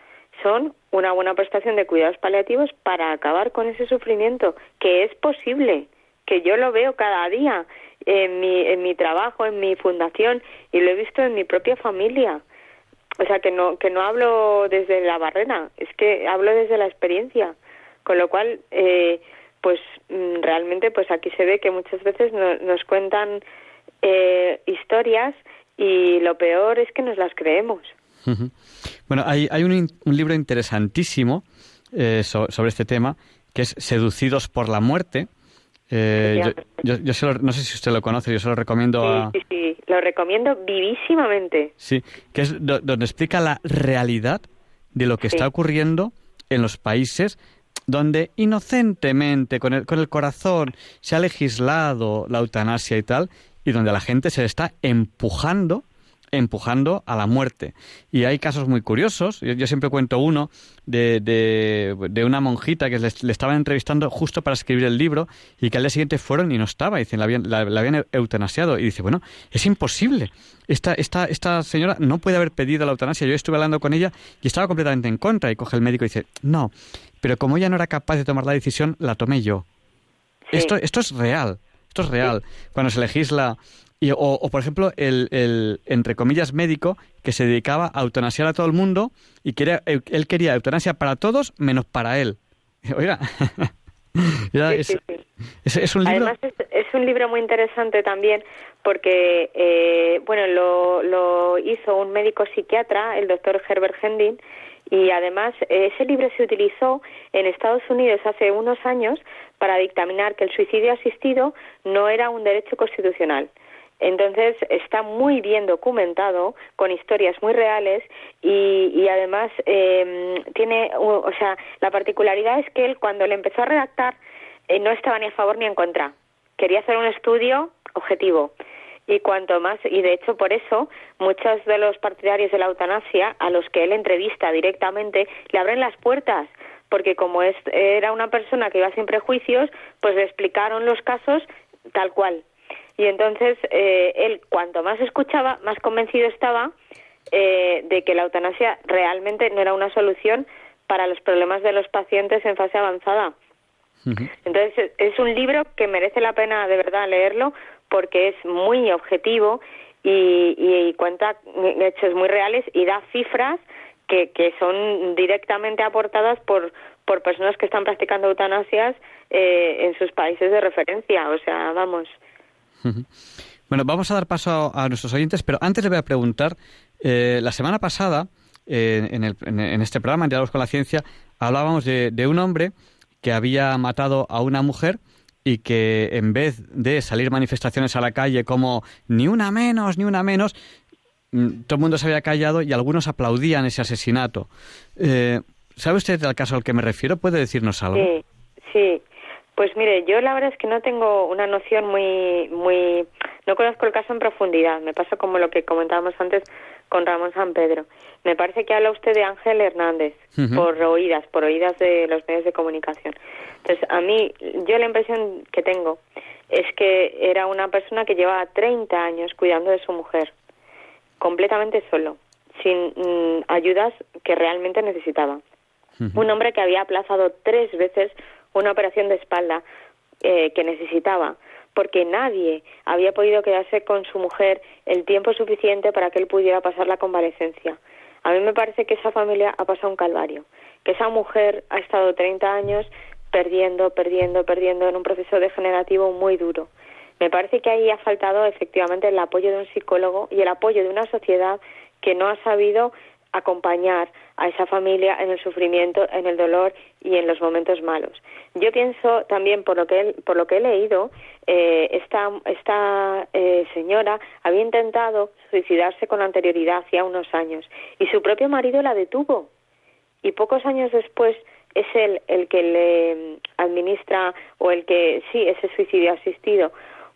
son una buena prestación de cuidados paliativos para acabar con ese sufrimiento, que es posible, que yo lo veo cada día en mi, en mi trabajo, en mi fundación y lo he visto en mi propia familia. O sea, que no, que no hablo desde la barrera, es que hablo desde la experiencia. Con lo cual, eh, pues mm, realmente pues aquí se ve que muchas veces nos cuentan eh, historias y lo peor es que nos las creemos. Bueno, hay, hay un, un libro interesantísimo eh, sobre este tema que es Seducidos por la Muerte, eh, yo, yo, no sé si usted lo conoce, yo se lo recomiendo a... Sí, sí, lo recomiendo vivísimamente. Sí, que es donde explica la realidad de lo que está ocurriendo en los países donde inocentemente, con el, con el corazón, se ha legislado la eutanasia y tal, y donde la gente se está empujando empujando a la muerte. Y hay casos muy curiosos. Yo, siempre cuento uno de, de, una monjita que le, estaban entrevistando justo para escribir el libro y que al día siguiente fueron y no estaba. Dicen, la habían, la, habían eutanasiado. Y dice, bueno, es imposible. Esta, esta, esta señora no puede haber pedido la eutanasia. Yo estuve hablando con ella y estaba completamente en contra. Y coge el médico y dice, no, pero como ella no era capaz de tomar la decisión, la tomé yo. Esto, esto es real. Esto es real. Cuando se legisla o, por ejemplo, el, el, entre comillas, médico que se dedicaba a eutanasiar a todo el mundo y quería, él quería eutanasia para todos menos para él. <laughs> Oiga, <laughs> es, un libro... Además es, un libro muy interesante también porque, eh, bueno, lo, lo hizo un médico psiquiatra, el doctor Herbert Hendin, y además ese libro se utilizó en Estados Unidos hace unos años para dictaminar que el suicidio asistido no era un derecho constitucional. Entonces está muy bien documentado, con historias muy reales y, además eh, tiene, o sea, la particularidad es que él cuando le empezó a redactar eh, no estaba ni a favor ni en contra. Quería hacer un estudio objetivo y cuanto más y de hecho por eso muchos de los partidarios de la eutanasia a los que él entrevista directamente le abren las puertas porque como es, era una persona que iba sin prejuicios pues le explicaron los casos tal cual y entonces eh, él cuanto más escuchaba, más convencido estaba eh, de que la eutanasia realmente no era una solución para los problemas de los pacientes en fase avanzada. Entonces es un libro que merece la pena de verdad leerlo porque es muy objetivo y, y, cuenta hechos muy reales y da cifras que, que son directamente aportadas por, por personas que están practicando eutanasias eh, en sus países de referencia. O sea, vamos, bueno, vamos a dar paso a, nuestros oyentes, pero antes le voy a preguntar, eh, la semana pasada, eh, en, este programa, en Diálogos con la Ciencia, hablábamos de, un hombre que había matado a una mujer y que en vez de salir manifestaciones a la calle como ni una menos, ni una menos, mm, todo el mundo se había callado y algunos aplaudían ese asesinato. Eh, ¿Sabe usted del caso al que me refiero? ¿Puede decirnos algo? Sí, sí. Pues mire, yo la verdad es que no tengo una noción muy, muy, no conozco el caso en profundidad. Me pasa como lo que comentábamos antes con Ramón San Pedro. Me parece que habla usted de Ángel Hernández por oídas, por oídas de los medios de comunicación. Entonces, a mí, yo la impresión que tengo es que era una persona que llevaba 30 años cuidando de su mujer, completamente solo, sin mm, ayudas que realmente necesitaba. Un hombre que había aplazado tres veces una operación de espalda eh, que necesitaba, porque nadie había podido quedarse con su mujer el tiempo suficiente para que él pudiera pasar la convalecencia. A mí me parece que esa familia ha pasado un calvario, que esa mujer ha estado 30 años perdiendo, perdiendo, perdiendo en un proceso degenerativo muy duro. Me parece que ahí ha faltado efectivamente el apoyo de un psicólogo y el apoyo de una sociedad que no ha sabido acompañar a esa familia en el sufrimiento, en el dolor y en los momentos malos. Yo pienso también por lo que por lo que he leído, eh, esta esta eh, señora había intentado suicidarse con anterioridad hacía unos años y su propio marido la detuvo y pocos años después es él el que le administra o el que sí ese suicidio asistido.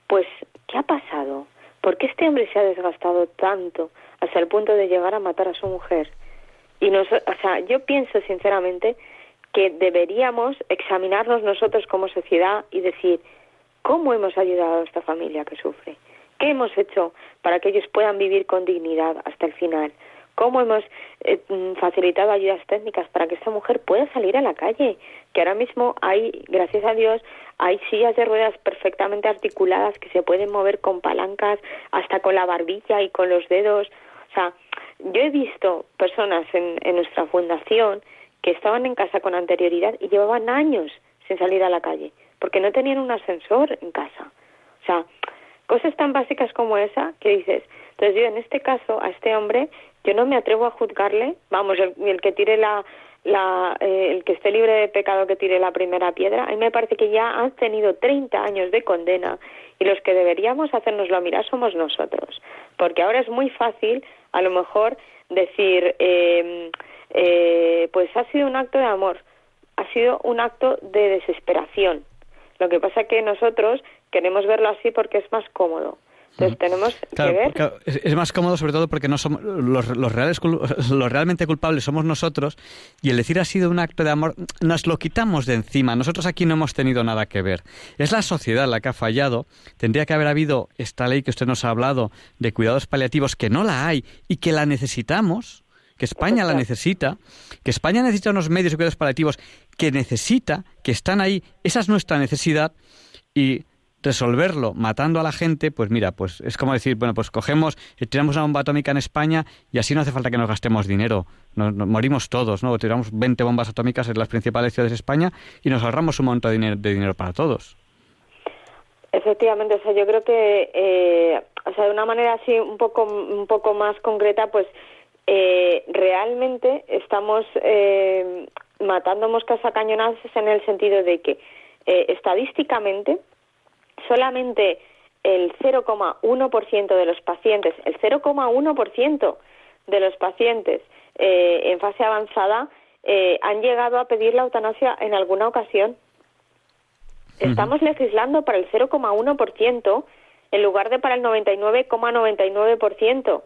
Pues ¿qué ha pasado? ¿Por qué este hombre se ha desgastado tanto hasta el punto de llegar a matar a su mujer? Y nos, o sea, yo pienso sinceramente que deberíamos examinarnos nosotros como sociedad y decir cómo hemos ayudado a esta familia que sufre, qué hemos hecho para que ellos puedan vivir con dignidad hasta el final, cómo hemos eh, mm, facilitado ayudas técnicas para que esta mujer pueda salir a la calle, que ahora mismo hay, gracias a Dios, hay sillas de ruedas perfectamente articuladas que se pueden mover con palancas, hasta con la barbilla y con los dedos. O sea, yo he visto personas en, nuestra fundación que estaban en casa con anterioridad y llevaban años sin salir a la calle, porque no tenían un ascensor en casa. O sea, cosas tan básicas como esa que dices. Entonces yo en este caso a este hombre yo no me atrevo a juzgarle, vamos, el, que tire la, la eh, el que esté libre de pecado que tire la primera piedra, a mí me parece que ya han tenido 30 años de condena y los que deberíamos hacernoslo mirar somos nosotros, porque ahora es muy fácil a lo mejor decir, eh, eh, pues ha sido un acto de amor, ha sido un acto de desesperación. Lo que pasa es que nosotros queremos verlo así porque es más cómodo. Entonces tenemos que ver. es, más cómodo sobre todo porque no somos los, los, reales, <laughs> los realmente culpables somos nosotros y el decir ha sido un acto de amor nos lo quitamos de encima. Nosotros aquí no hemos tenido nada que ver. Es la sociedad la que ha fallado. Tendría que haber habido esta ley que usted nos ha hablado de cuidados paliativos que no la hay y que la necesitamos que España la necesita, que España necesita unos medios de cuidados paliativos que necesita, que están ahí, esa es nuestra necesidad y resolverlo matando a la gente, pues mira, pues es como decir, bueno, pues cogemos y tiramos una bomba atómica en España y así no hace falta que nos gastemos dinero. Nos, morimos todos, ¿no? Tiramos 20 bombas atómicas en las principales ciudades de España y nos ahorramos un montón de dinero, de dinero para todos. Efectivamente, o sea, yo creo que, eh, o sea, de una manera así un poco, un poco más concreta, pues eh, realmente estamos eh, matando moscas a cañonazos en el sentido de que eh, estadísticamente solamente el 0,1% de los pacientes, el 0,1% de los pacientes eh, en fase avanzada eh, han llegado a pedir la eutanasia en alguna ocasión. Estamos legislando para el 0,1% en lugar de para el 99,99%,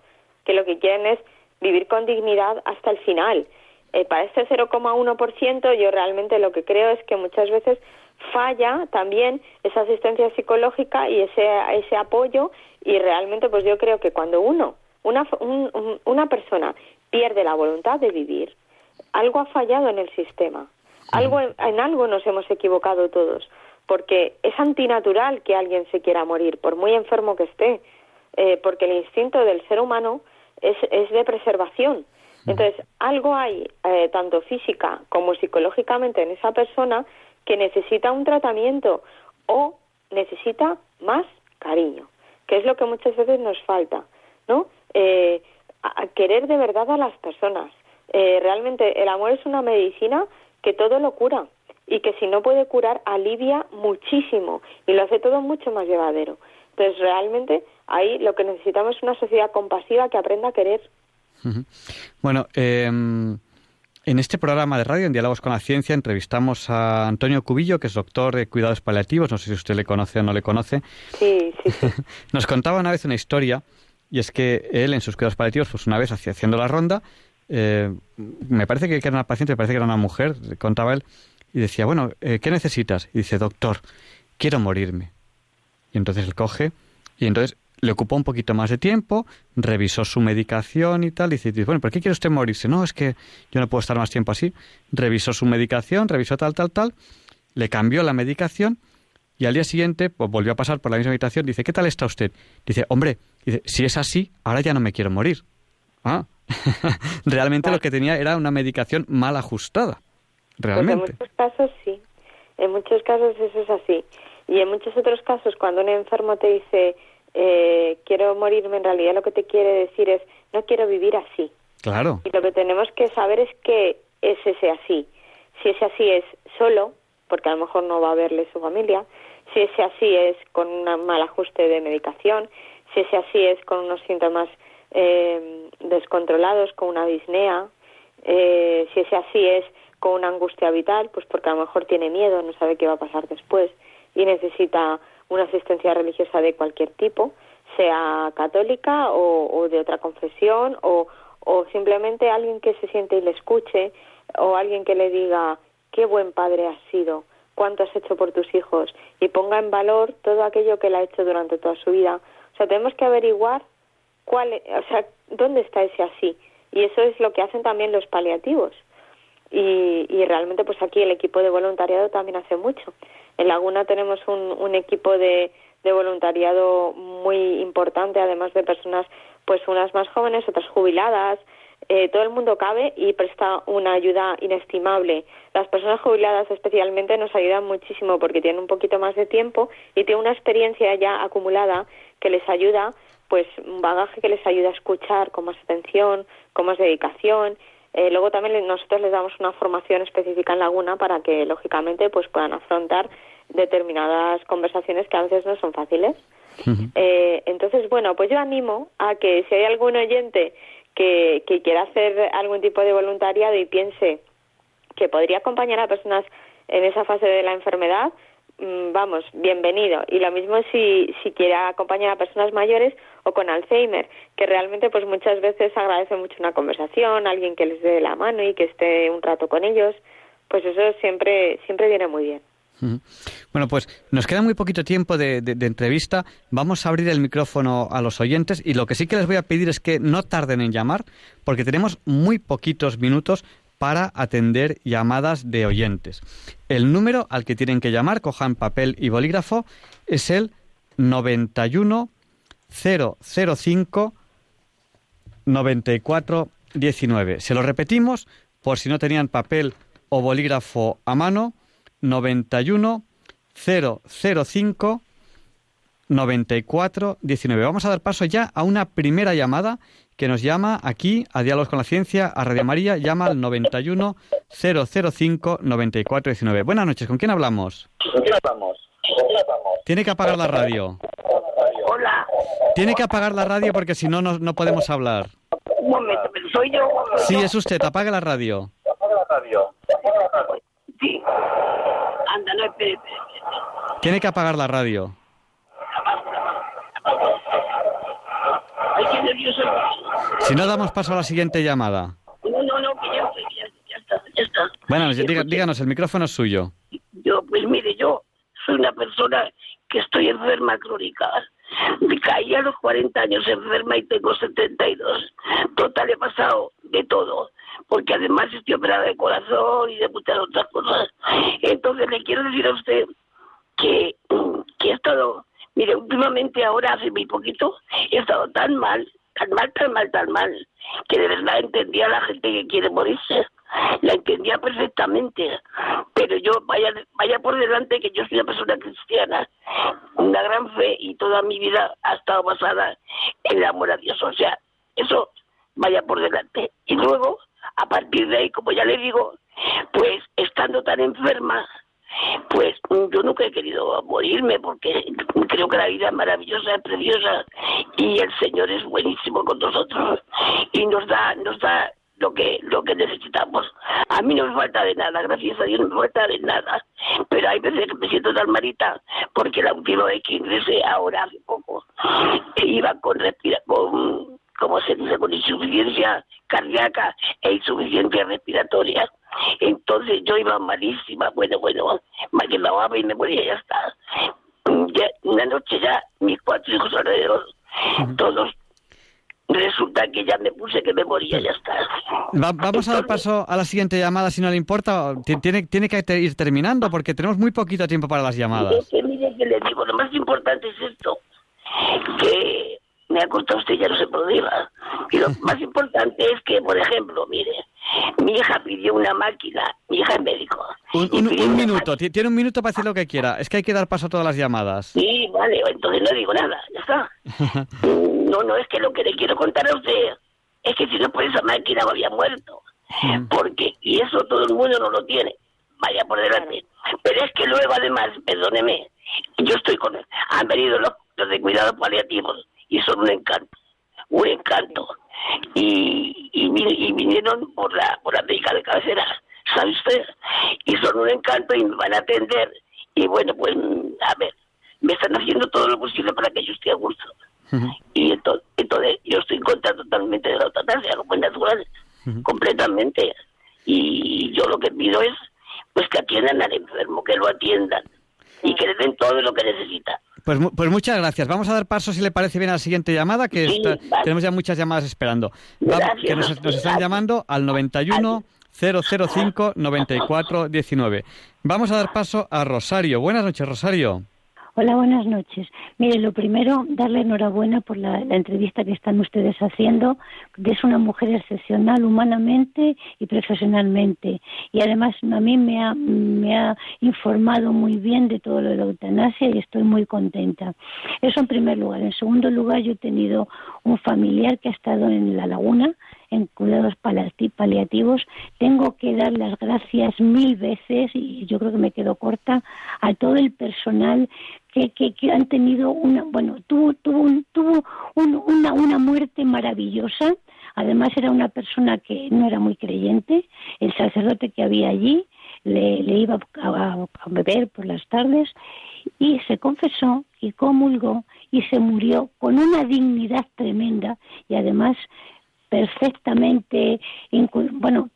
que lo que quieren es vivir con dignidad hasta el final. Eh, para este 0,1% yo realmente lo que creo es que muchas veces falla también esa asistencia psicológica y ese, ese apoyo. Y realmente pues yo creo que cuando uno, una, una persona pierde la voluntad de vivir, algo ha fallado en el sistema, algo en algo nos hemos equivocado todos, porque es antinatural que alguien se quiera morir, por muy enfermo que esté, eh, porque el instinto del ser humano es, es de preservación. Entonces, algo hay, eh, tanto física como psicológicamente, en esa persona que necesita un tratamiento o necesita más cariño, que es lo que muchas veces nos falta, ¿no? Eh, querer de verdad a las personas. Eh, realmente el amor es una medicina que todo lo cura y que si no puede curar alivia muchísimo y lo hace todo mucho más llevadero. Entonces realmente ahí lo que necesitamos es una sociedad compasiva que aprenda a querer. Bueno, eh, en este programa de radio, en Diálogos con la Ciencia, entrevistamos a Antonio Cubillo, que es doctor de cuidados paliativos. No sé si usted le conoce o no le conoce. Sí, sí. <laughs> Nos contaba una vez una historia, y es que él en sus cuidados paliativos, pues una vez haciendo la ronda, eh, me parece que era una paciente, me parece que era una mujer, contaba él, y decía, bueno, eh, ¿qué necesitas? Y dice, doctor, quiero morirme. Y entonces él coge y entonces le ocupó un poquito más de tiempo, revisó su medicación y tal, y dice, bueno, ¿por qué quiere usted morirse? No, es que yo no puedo estar más tiempo así. Revisó su medicación, revisó tal, tal, tal, le cambió la medicación y al día siguiente pues, volvió a pasar por la misma habitación. Dice, ¿qué tal está usted? Dice, hombre, dice, si es así, ahora ya no me quiero morir. Ah, <laughs> realmente lo que tenía era una medicación mal ajustada. Realmente. Pues en muchos casos sí. En muchos casos eso es así. Y en muchos otros casos, cuando un enfermo te dice, eh, quiero morirme, en realidad lo que te quiere decir es, no quiero vivir así. Claro. Y lo que tenemos que saber es que es ese así. Si ese así es solo, porque a lo mejor no va a verle su familia, si ese así es con un mal ajuste de medicación, si ese así es con unos síntomas eh, descontrolados, con una disnea, eh, si ese así es con una angustia vital, pues porque a lo mejor tiene miedo, no sabe qué va a pasar después y necesita una asistencia religiosa de cualquier tipo, sea católica o, de otra confesión o, o simplemente alguien que se siente y le escuche o alguien que le diga qué buen padre has sido, cuánto has hecho por tus hijos y ponga en valor todo aquello que él ha hecho durante toda su vida. O sea, tenemos que averiguar cuál, o sea, dónde está ese así. Y eso es lo que hacen también los paliativos. Y, y realmente, pues aquí el equipo de voluntariado también hace mucho. En Laguna tenemos un, un equipo de, voluntariado muy importante, además de personas, pues unas más jóvenes, otras jubiladas. Eh, todo el mundo cabe y presta una ayuda inestimable. Las personas jubiladas especialmente nos ayudan muchísimo porque tienen un poquito más de tiempo y tienen una experiencia ya acumulada que les ayuda, pues un bagaje que les ayuda a escuchar con más atención, con más dedicación eh, luego también nosotros les damos una formación específica en Laguna para que, lógicamente, pues puedan afrontar determinadas conversaciones que a veces no son fáciles. eh, entonces, bueno, pues yo animo a que si hay algún oyente que, que quiera hacer algún tipo de voluntariado y piense que podría acompañar a personas en esa fase de la enfermedad, vamos, bienvenido. Y lo mismo si, si quiere acompañar a personas mayores o con Alzheimer, que realmente pues muchas veces agradece mucho una conversación, alguien que les dé la mano y que esté un rato con ellos, pues eso siempre, siempre viene muy bien. Bueno, pues nos queda muy poquito tiempo de, de, entrevista. Vamos a abrir el micrófono a los oyentes y lo que sí que les voy a pedir es que no tarden en llamar porque tenemos muy poquitos minutos para atender llamadas de oyentes. El número al que tienen que llamar, cojan papel y bolígrafo, es el 91 005 94 19. Se lo repetimos por si no tenían papel o bolígrafo a mano, 91 005 94 19. Vamos a dar paso ya a una primera llamada que nos llama aquí a Diálogos con la Ciencia, a Radio María, llama al 91 005 94 19. Buenas noches, ¿con quién hablamos? ¿Con quién hablamos? Tiene que apagar la radio. Hola. Tiene que apagar la radio porque si no, no podemos hablar. Un momento, ¿soy yo? Sí, es usted, apague la radio. Apaga la radio. Sí. Anda, no, espere, espere. Tiene que apagar la radio. Si no, damos paso a la siguiente llamada. No, no, no, que ya, ya, ya está, ya está. Bueno, díganos, el micrófono es suyo. Yo, pues mire, yo soy una persona que estoy enferma crónica. Me caí a los 40 años enferma y tengo 72. Total, he pasado de todo. Porque además estoy operada de corazón y de muchas otras cosas. Entonces le quiero decir a usted que, que he estado, mire, últimamente ahora, hace muy poquito, he estado tan mal tan mal, tan mal, tan mal, que de verdad entendía a la gente que quiere morirse. La entendía perfectamente. Pero yo, vaya, vaya por delante que yo soy una persona cristiana, una gran fe y toda mi vida ha estado basada en el amor a Dios. O sea, eso vaya por delante. Y luego, a partir de ahí, como ya le digo, pues estando tan enferma, pues yo nunca he querido morirme porque creo que la vida es maravillosa, es preciosa y el Señor es buenísimo con nosotros y nos da, nos da lo que lo que necesitamos. A mí no me falta de nada, gracias a Dios no me falta de nada. Pero hay veces que me siento tan malita porque la última vez que ingresé ahora hace poco iba con respira con como se dice, con insuficiencia cardíaca e insuficiencia respiratoria. Entonces yo iba malísima, bueno, bueno, me quedaba y me moría y ya está. una noche ya mis cuatro hijos alrededor todos resulta que ya me puse que me moría, ya está. vamos a dar paso a la siguiente llamada, si no le importa. Tiene, tiene que ir terminando porque tenemos muy poquito tiempo para las llamadas. que, mire que le digo, lo más importante es esto, que me ha contado usted, ya no se podía. Y lo <laughs> más importante es que, por ejemplo, mire, mi hija pidió una máquina, mi hija es médico. Un, minuto, tiene un minuto para decir lo que quiera. Es que hay que dar paso a todas las llamadas. Sí, vale, entonces no digo nada, ya está. <laughs> no, no, es que lo que le quiero contar a usted es que si no por esa máquina me había muerto. Porque, y eso todo el mundo no lo tiene. Vaya por delante. Pero es que luego, además, perdóneme, yo estoy con. Han venido los, los de cuidados paliativos y son un encanto, un encanto. Y, y, vinieron por la, por la médica de cabecera, ¿sabe usted? Y son un encanto y me van a atender. Y bueno, pues, a ver, me están haciendo todo lo posible para que yo esté a gusto. Y entonces, entonces, yo estoy en contra totalmente de la eutanasia, como es natural, completamente. Y yo lo que pido es pues que atiendan al enfermo, que lo atiendan y que le den todo lo que necesita. Pues, pues muchas gracias. Vamos a dar paso, si le parece bien, a la siguiente llamada, que tenemos ya muchas llamadas esperando. que nos, están llamando al 91 005 94 19. Vamos a dar paso a Rosario. Buenas noches, Rosario. Hola, buenas noches. Mire, lo primero, darle enhorabuena por la, entrevista que están ustedes haciendo. Es una mujer excepcional humanamente y profesionalmente. Y además a mí me ha, informado muy bien de todo lo de la eutanasia y estoy muy contenta. Eso en primer lugar. En segundo lugar, yo he tenido un familiar que ha estado en La Laguna, en cuidados paliativos, tengo que dar las gracias mil veces, y yo creo que me quedo corta, a todo el personal que, que, han tenido una, bueno, tuvo, tuvo, tuvo una, una muerte maravillosa. Además era una persona que no era muy creyente. El sacerdote que había allí le, le iba a, a beber por las tardes y se confesó y comulgó y se murió con una dignidad tremenda y además perfectamente, bueno,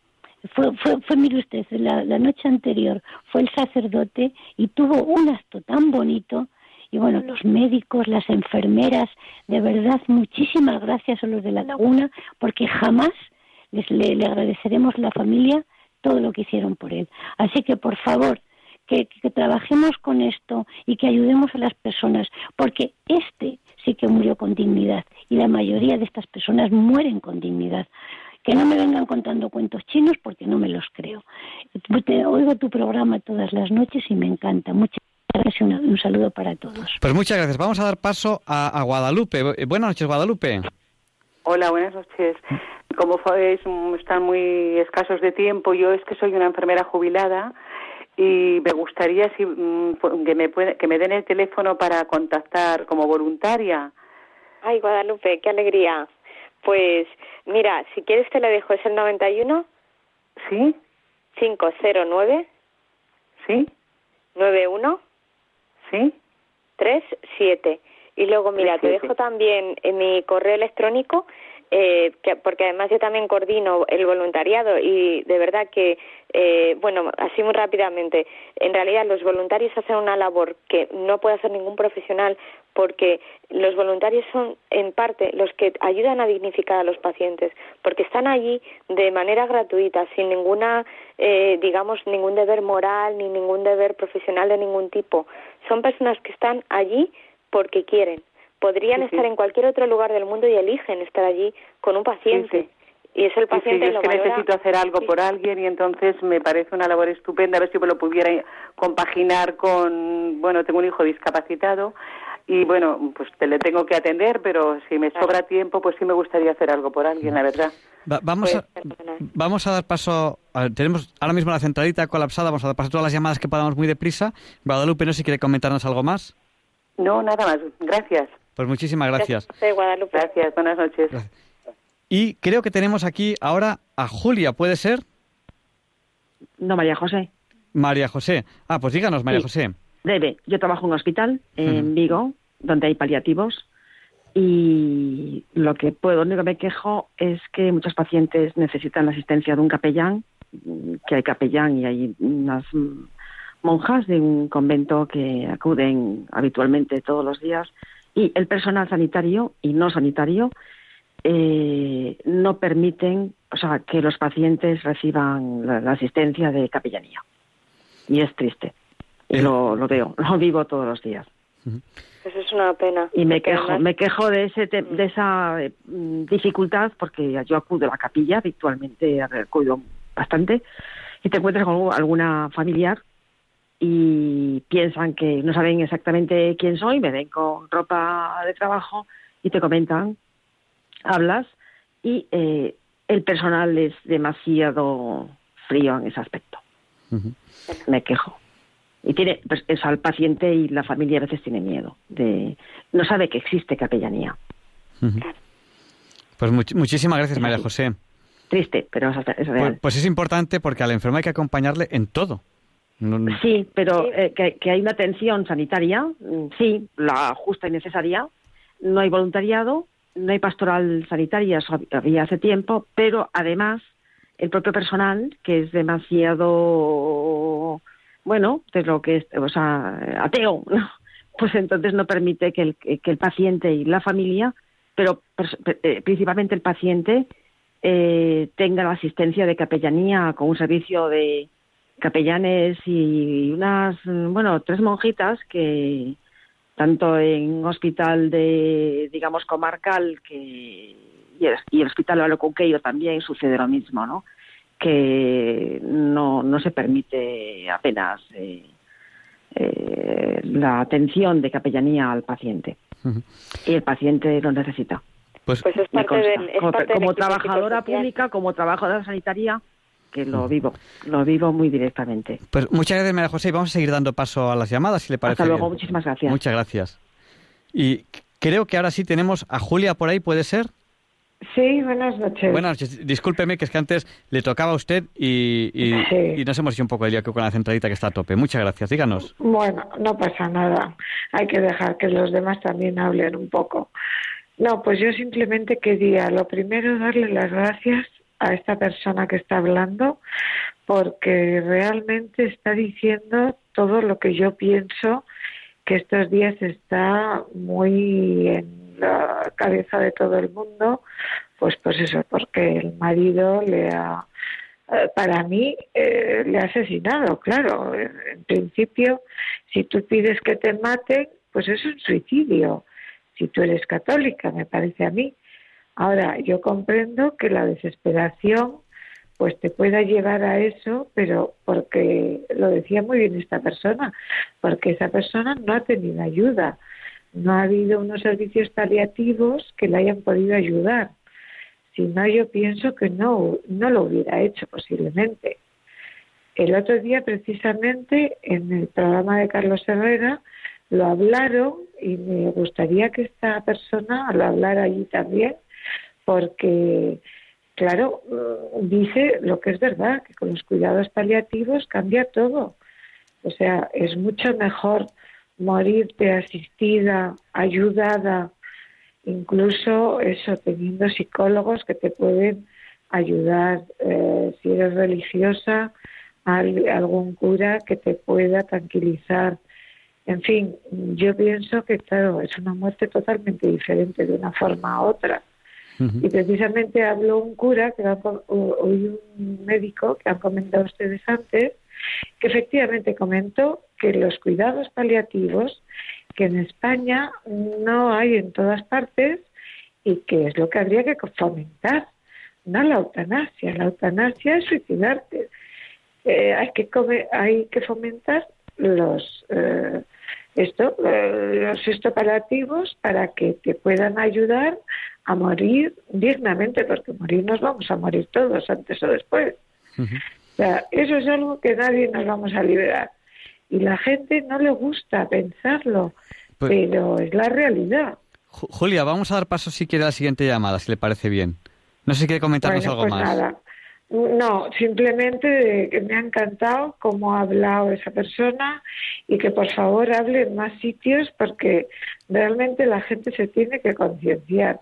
fue, fue, fue, mire usted, la, la, noche anterior fue el sacerdote y tuvo un acto tan bonito. Y bueno, los médicos, las enfermeras, de verdad, muchísimas gracias a los de la laguna, porque jamás les, le, le agradeceremos a la familia todo lo que hicieron por él. Así que, por favor, que, que, trabajemos con esto y que ayudemos a las personas, porque este sí que murió con dignidad y la mayoría de estas personas mueren con dignidad. Que no me vengan contando cuentos chinos porque no me los creo. Te oigo tu programa todas las noches y me encanta. Muchas gracias y un, saludo para todos. Pues muchas gracias. Vamos a dar paso a, Guadalupe. Buenas noches, Guadalupe. Hola, buenas noches. Como están muy escasos de tiempo, yo es que soy una enfermera jubilada y me gustaría si, mm, que, me que me den el teléfono para contactar como voluntaria. Ay, Guadalupe, qué alegría. Pues mira, si quieres te lo dejo, es el 91. Sí. 509. Sí. 91. Sí. 37. Y luego, mira, te dejo también en mi correo electrónico eh, que, porque además yo también coordino el voluntariado y de verdad que, eh, bueno, así muy rápidamente, en realidad los voluntarios hacen una labor que no puede hacer ningún profesional porque los voluntarios son en parte los que ayudan a dignificar a los pacientes, porque están allí de manera gratuita, sin ninguna, eh, digamos, ningún deber moral ni ningún deber profesional de ningún tipo. Son personas que están allí porque quieren podrían estar en cualquier otro lugar del mundo y eligen estar allí con un paciente. Y es el paciente yo es que necesito hacer algo por alguien y entonces me parece una labor estupenda a ver si me lo pudiera compaginar con, bueno, tengo un hijo discapacitado y bueno, pues te le tengo que atender, pero si me sobra tiempo, pues sí me gustaría hacer algo por alguien, la verdad. vamos, pues, a, vamos a dar paso, tenemos ahora mismo la centralita colapsada, vamos a dar paso a todas las llamadas que podamos muy deprisa. Guadalupe, no sé si quiere comentarnos algo más. No, nada más, gracias. Pues muchísimas gracias. Gracias, buenas noches. Y creo que tenemos aquí ahora a Julia, ¿puede ser? No, María José. María José. Ah, pues díganos, María José. Debe. Yo trabajo en un hospital en Vigo, donde hay paliativos, y lo que puedo, lo único que me quejo es que muchos pacientes necesitan la asistencia de un capellán, que hay capellán y hay unas monjas de un convento que acuden habitualmente todos los días y el personal sanitario y no sanitario eh, no permiten, o sea, que los pacientes reciban la, asistencia de capellanía. Y es triste. Y lo, lo veo, <laughs> lo vivo todos los días. Eso es una pena. Y me quejo, me quejo de ese de esa eh, dificultad porque yo acudo a la capilla habitualmente, acudo bastante y te encuentras con alguna familiar y piensan que no saben exactamente quién soy, me ven con ropa de trabajo y te comentan, hablas y eh, el personal es demasiado frío en ese aspecto. Me quejo. Y tiene, pues eso, al paciente y la familia a veces tiene miedo. de No sabe que existe capellanía. Pues muchísimas gracias, María José. Triste, pero es, real. Pues, pues, es importante porque al enfermo hay que acompañarle en todo. Sí, pero eh, que, hay una atención sanitaria, mm, sí, la justa y necesaria. No hay voluntariado, no hay pastoral sanitaria, eso había hace tiempo, pero además el propio personal, que es demasiado, bueno, de lo que es, o sea, ateo, <laughs> pues entonces no permite que el, que el paciente y la familia, pero eh, principalmente el paciente, eh, tenga la asistencia de capellanía con un servicio de capellanes y unas, bueno, tres monjitas que tanto en hospital de, digamos, comarcal que y el, hospital Aloconqueiro también sucede lo mismo, ¿no? Que no, no se permite apenas eh, eh, la atención de capellanía al paciente. Y el paciente lo necesita. Pues, pues es parte, como, trabajadora pública, como trabajadora sanitaria, que lo vivo, lo vivo muy directamente. Pues muchas gracias, María José, y vamos a seguir dando paso a las llamadas, si le parece. Hasta luego, muchísimas gracias. Muchas gracias. Y creo que ahora sí tenemos a Julia por ahí, ¿puede ser? Sí, buenas noches. Buenas noches. Discúlpeme, que es que antes le tocaba a usted y, y, nos hemos hecho un poco de día con la centralita que está a tope. Muchas gracias, díganos. Bueno, no pasa nada. Hay que dejar que los demás también hablen un poco. No, pues yo simplemente quería, lo primero, darle las gracias a esta persona que está hablando, porque realmente está diciendo todo lo que yo pienso que estos días está muy en la cabeza de todo el mundo, pues pues eso, porque el marido le ha eh, para mí eh, le ha asesinado, claro. En principio, si tú pides que te maten, pues es un suicidio si tú eres católica, me parece a mí. Ahora, yo comprendo que la desesperación pues te pueda llevar a eso, pero porque lo decía muy bien esta persona, porque esa persona no ha tenido ayuda, no ha habido unos servicios paliativos que le hayan podido ayudar. Si no, yo pienso que no, no lo hubiera hecho posiblemente. El otro día, precisamente, en el programa de Carlos Herrera, lo hablaron y me gustaría que esta persona lo hablara allí también, porque, claro, mm, dice lo que es verdad, que con los cuidados paliativos cambia todo. O sea, es mucho mejor morirte asistida, ayudada, incluso eso, teniendo psicólogos que te pueden ayudar, eh, si eres religiosa, algún cura que te pueda tranquilizar en fin, yo pienso que, claro, es una muerte totalmente diferente de una forma a otra. Y precisamente habló un cura, que hoy un médico que han comentado ustedes antes, que efectivamente comentó que los cuidados paliativos, que en España no hay en todas partes y que es lo que habría que fomentar, no la eutanasia. La eutanasia es suicidarte. Eh, hay, que hay que fomentar los eh, esto, eh, los estoparativos para que te puedan ayudar a morir dignamente, porque morir nos vamos a morir todos, antes o después. O sea, eso es algo que nadie nos vamos a liberar. Y la gente no le gusta pensarlo, pues pero es la realidad. Julia, vamos a dar paso si quiere a la siguiente llamada, si le parece bien. No sé si quiere comentarnos algo pues más. Nada. No, simplemente que me ha encantado cómo ha hablado esa persona y que por favor hable en más sitios porque realmente la gente se tiene que concienciar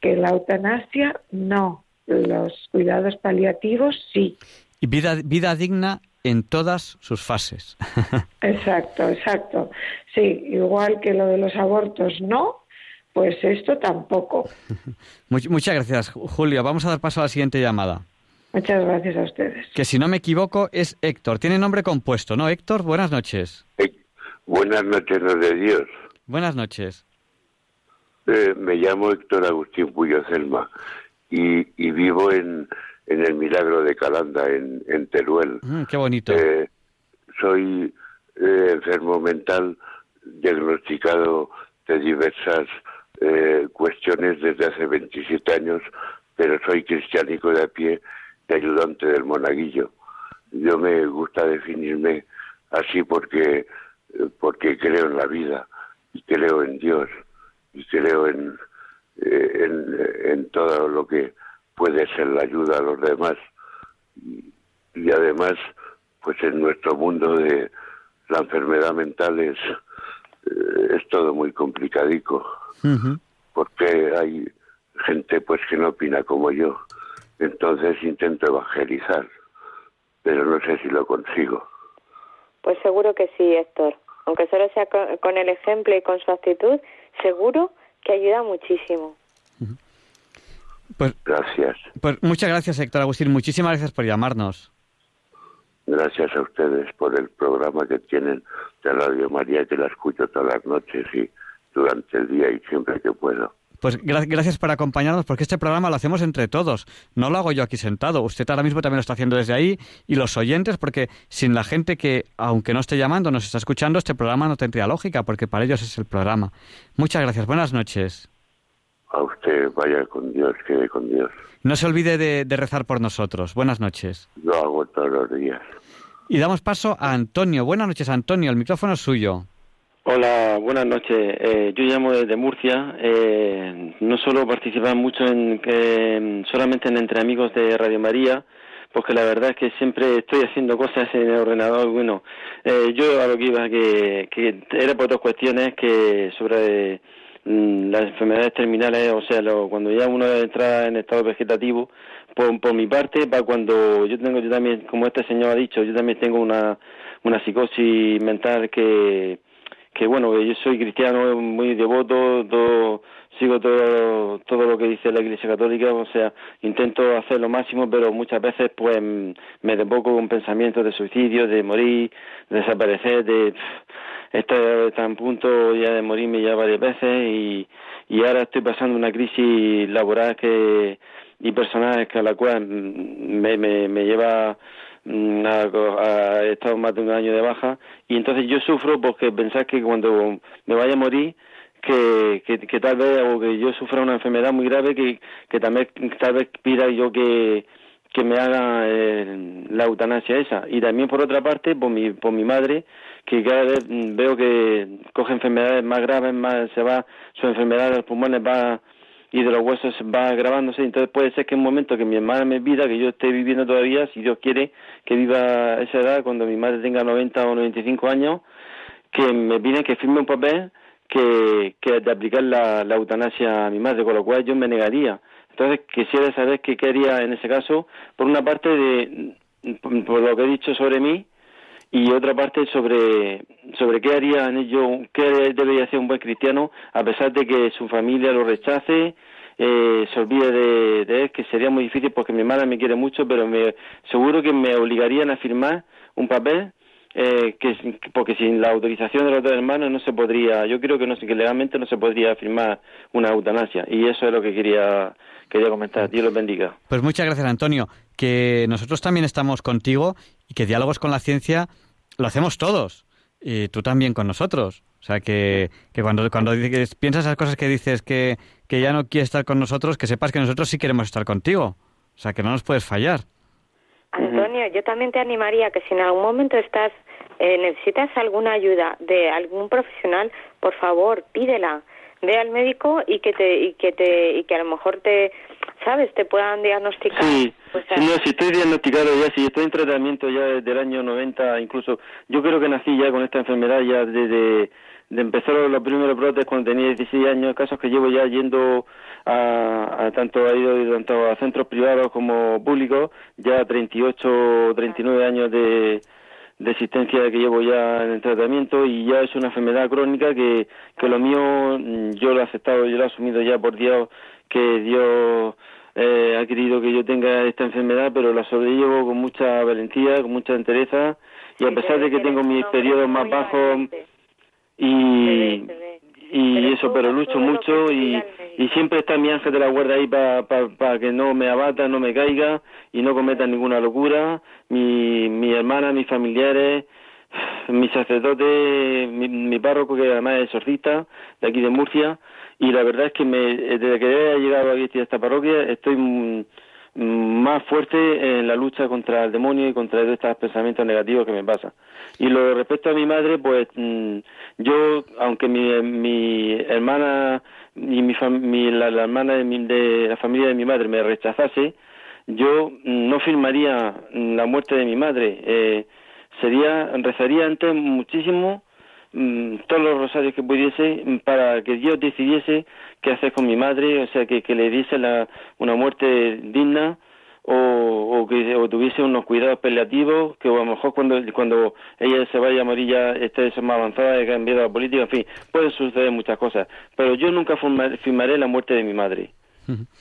que la eutanasia no, los cuidados paliativos sí. Y vida, vida digna en todas sus fases. <laughs> exacto, exacto. Sí, igual que lo de los abortos no, pues esto tampoco. <laughs> muchas gracias, Julio. Vamos a dar paso a la siguiente llamada. Muchas gracias a ustedes. Que si no me equivoco es Héctor. Tiene nombre compuesto, ¿no? Héctor, buenas noches. buenas noches, no de Dios. Buenas noches. Eh, me llamo Héctor Agustín Puyo Selma y, vivo en, en, el Milagro de Calanda, en, en Teruel. Mm, qué bonito. Eh, soy eh, enfermo mental diagnosticado de diversas cuestiones desde hace 27 años, pero soy cristiánico de a pie de ayudante del monaguillo. Yo me gusta definirme así porque, porque creo en la vida y creo en Dios y creo en, eh, en, en, todo lo que puede ser la ayuda a los demás. Y, además, pues en nuestro mundo de la enfermedad mental es, eh, es todo muy complicadico, porque hay gente pues que no opina como yo. Entonces intento evangelizar, pero no sé si lo consigo. Pues seguro que sí, Héctor. Aunque solo sea con el ejemplo y con su actitud, seguro que ayuda muchísimo. Pues, gracias. Pues muchas gracias, Héctor Agustín. Muchísimas gracias por llamarnos. Gracias a ustedes por el programa que tienen de Radio María, que la escucho todas las noches y durante el día y siempre que puedo. Pues gracias por acompañarnos, porque este programa lo hacemos entre todos. No lo hago yo aquí sentado. Usted ahora mismo también lo está haciendo desde ahí y los oyentes, porque sin la gente que, aunque no esté llamando, nos está escuchando, este programa no tendría lógica, porque para ellos es el programa. Muchas gracias. Buenas noches. A usted, vaya con Dios, quede con Dios. No se olvide de, de rezar por nosotros. Buenas noches. Lo hago todos los días. Y damos paso a Antonio. Buenas noches, Antonio. El micrófono es suyo. Hola, buenas noches. Eh, yo llamo desde Murcia. Eh, no solo participar mucho en, solamente en Entre Amigos de Radio María, porque la verdad es que siempre estoy haciendo cosas en el ordenador. Bueno, eh, yo a lo que iba, que, que era por dos cuestiones que sobre mm, las enfermedades terminales, o sea, cuando ya uno entra en estado vegetativo, por, por mi parte, para cuando yo tengo, yo también, como este señor ha dicho, yo también tengo una, una psicosis mental que que bueno, yo soy cristiano muy devoto, sigo todo, todo lo que dice la Iglesia Católica, o sea, intento hacer lo máximo, pero muchas veces pues me desboco con pensamientos de suicidio, de morir, de desaparecer, de estar tan punto ya de morirme ya varias veces y, y ahora estoy pasando una crisis laboral que y personal que a la cual me, me, me lleva he estado más de un año de baja y entonces yo sufro porque pensar que cuando me vaya a morir que, que, tal vez o que yo sufra una enfermedad muy grave que, que también tal vez pida yo que, que me haga eh, la eutanasia esa. Y también por otra parte por mi por mi madre que cada vez veo que coge enfermedades más graves más se va su enfermedad de los pulmones va y de los huesos va agravándose, entonces puede ser que en un momento que mi hermana me vida, que yo esté viviendo todavía, si Dios quiere que viva esa edad, cuando mi madre tenga 90 o 95 años, que me piden que firme un papel que, que de aplicar la, la eutanasia a mi madre, con lo cual yo me negaría. Entonces quisiera saber qué quería en ese caso, por una parte de por lo que he dicho sobre mí, y otra parte sobre, sobre qué haría en ello, qué debería hacer un buen cristiano a pesar de que su familia lo rechace, eh, se olvide de, él, que sería muy difícil porque mi madre me quiere mucho, pero me, seguro que me obligarían a firmar un papel eh, que porque sin la autorización de los dos hermanos no se podría, yo creo que no que legalmente no se podría firmar una eutanasia y eso es lo que quería quería comentar. Dios los bendiga. Pues muchas gracias Antonio, que nosotros también estamos contigo y que diálogos con la ciencia lo hacemos todos y tú también con nosotros. O sea, que, que cuando, cuando piensas esas cosas que dices que, que ya no quieres estar con nosotros, que sepas que nosotros sí queremos estar contigo. O sea, que no nos puedes fallar. Antonio, yo también te animaría que si en algún momento estás eh, necesitas alguna ayuda de algún profesional, por favor, pídela. Ve al médico y que te y que te y que a lo mejor te sabes te puedan diagnosticar. Sí, pues, no, si estoy diagnosticado ya, si estoy en tratamiento ya desde el año 90, incluso yo creo que nací ya con esta enfermedad ya desde de empezar los primeros brotes cuando tenía 16 años, casos que llevo ya yendo a, a tanto ha ido tanto a centros privados como públicos, ya 38 o 39 años de de existencia que llevo ya en el tratamiento y ya es una enfermedad crónica que, que lo mío mm, yo lo he aceptado, yo lo he asumido ya por Dios, que Dios eh, ha querido que yo tenga esta enfermedad, pero la sobrellevo con mucha valentía, con mucha entereza y a pesar de que tengo mis periodos más bajos y, y eso, pero lucho mucho y, y siempre está mi ángel de la guarda ahí para que no me abata, no me caiga y no cometa ninguna locura. Mi, mi hermana, mis familiares, mi sacerdote, mi, mi párroco que además es exorcista de aquí de Murcia y la verdad es que me, desde que he llegado aquí a esta parroquia estoy más fuerte en la lucha contra el demonio y contra estos pensamientos negativos que me pasan. Y lo respecto a mi madre, pues mm, yo, aunque mi, mi hermana y mi, mi la, hermana de, de, la familia de mi madre me rechazase, yo no firmaría la muerte de mi madre. Eh, sería, rezaría antes muchísimo mm, todos los rosarios que pudiese para que Dios decidiese qué hacer con mi madre, o sea, que, que le diese la, una muerte digna o, o que o tuviese unos cuidados paliativos que a lo mejor cuando cuando ella se vaya a morir ya esté más avanzada, haya cambiado la política, en fin, pueden suceder muchas cosas, pero yo nunca firmaré la muerte de mi madre.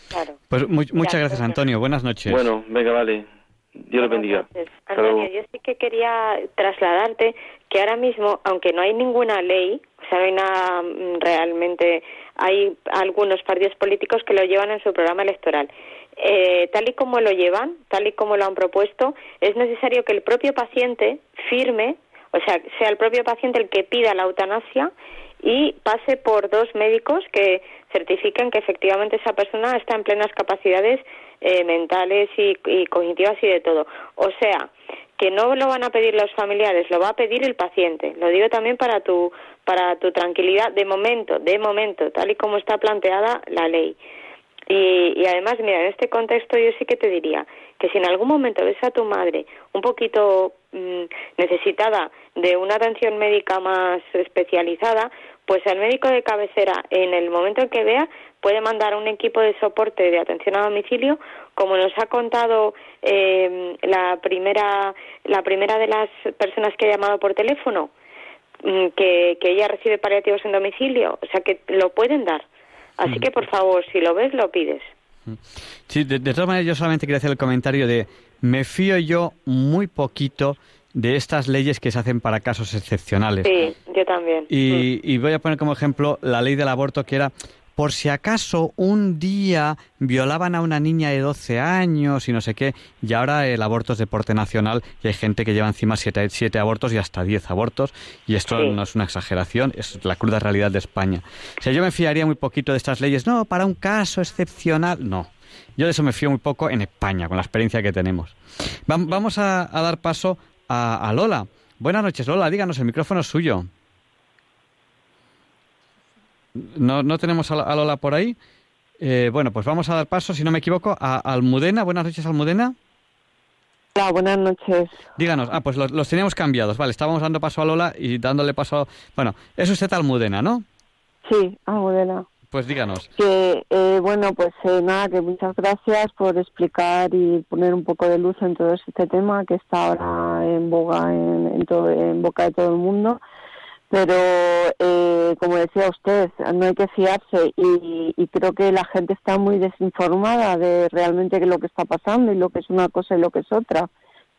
Claro. Pues muchas gracias, Antonio. Buenas noches. Bueno, venga, vale. Dios lo bendiga. Antonio, yo sí que quería trasladarte que ahora mismo, aunque no hay ninguna ley, o sea, no hay nada mm, realmente, hay algunos partidos políticos que lo llevan en su programa electoral. Eh, tal y como lo llevan, tal y como lo han propuesto, es necesario que el propio paciente firme, o sea, sea el propio paciente el que pida la eutanasia y pase por dos médicos que certifiquen que efectivamente esa persona está en plenas capacidades eh, mentales y, y cognitivas y de todo. O sea, que no lo van a pedir los familiares, lo va a pedir el paciente. Lo digo también para tu para tu tranquilidad de momento, de momento, tal y como está planteada la ley. Y, además, mira, en este contexto yo sí que te diría que si en algún momento ves a tu madre un poquito mm, necesitada de una atención médica más especializada, pues el médico de cabecera, en el momento en que vea, puede mandar un equipo de soporte de atención a domicilio, como nos ha contado eh, la primera la primera de las personas que ha llamado por teléfono, mm, que, que ella recibe paliativos en domicilio, o sea que lo pueden dar. Así que, por favor, si lo ves, lo pides. Sí, de, todas maneras, yo solamente quería hacer el comentario de me fío yo muy poquito de estas leyes que se hacen para casos excepcionales. Sí, yo también. Y, y voy a poner como ejemplo la ley del aborto, que era por si acaso un día violaban a una niña de 12 años y no sé qué, y ahora el aborto es deporte nacional y hay gente que lleva encima siete, siete abortos y hasta 10 abortos, y esto no es una exageración, es la cruda realidad de España. O sea, yo me fiaría muy poquito de estas leyes, no, para un caso excepcional, no. Yo de eso me fío muy poco en España, con la experiencia que tenemos. vamos a, dar paso a, a Lola. Buenas noches, Lola, díganos, el micrófono es suyo. No, no tenemos a, Lola por ahí. Eh, bueno, pues vamos a dar paso, si no me equivoco, a Almudena. Buenas noches, Almudena. Hola, buenas noches. Díganos, ah, pues los, teníamos cambiados, vale, estábamos dando paso a Lola y dándole paso a... Bueno, es usted Almudena, ¿no? Sí, Almudena. Pues díganos. Que, eh, bueno, pues eh, nada, que muchas gracias por explicar y poner un poco de luz en todo este tema que está ahora en boga, en, todo, en boca de todo el mundo pero eh, como decía usted, no hay que fiarse y, creo que la gente está muy desinformada de realmente lo que está pasando y lo que es una cosa y lo que es otra.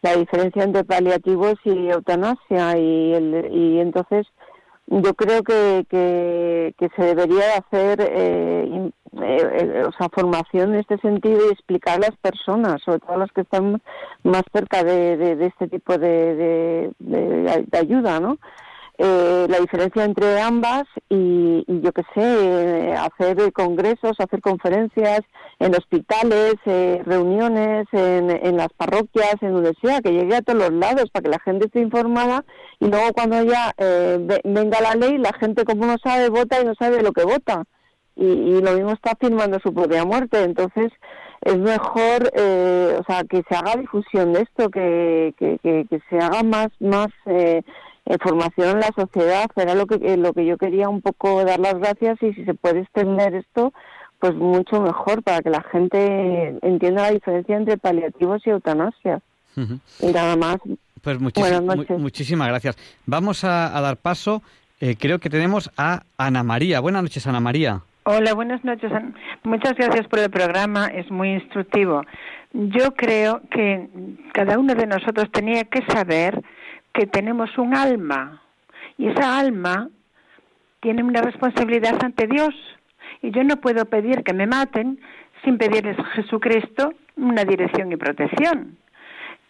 La diferencia entre paliativos y eutanasia y, y entonces yo creo que, que, se debería hacer eh, eh, o sea, formación en este sentido y explicar a las personas, sobre todo las que están más cerca de, de, este tipo de, de, ayuda, ¿no? Eh, la diferencia entre ambas y, yo qué sé, hacer congresos, hacer conferencias en hospitales, eh, reuniones en, en, las parroquias, en donde sea, que llegue a todos los lados para que la gente esté informada y luego cuando ya eh, venga la ley, la gente como no sabe vota y no sabe lo que vota. Y, y lo mismo está firmando su propia muerte. Entonces, es mejor, eh, o sea, que se haga difusión de esto, que, que, que, que se haga más, más eh, formación en la sociedad, era lo que, eh, lo que yo quería un poco dar las gracias y si se puede extender esto, pues mucho mejor para que la gente entienda la diferencia entre paliativos y eutanasia. Y nada más. Pues muchísimas gracias. Vamos a, dar paso, eh, creo que tenemos a Ana María. Buenas noches, Ana María. Hola, buenas noches. Muchas gracias por el programa, es muy instructivo. Yo creo que cada uno de nosotros tenía que saber que tenemos un alma y esa alma tiene una responsabilidad ante Dios y yo no puedo pedir que me maten sin pedirles a Jesucristo una dirección y protección.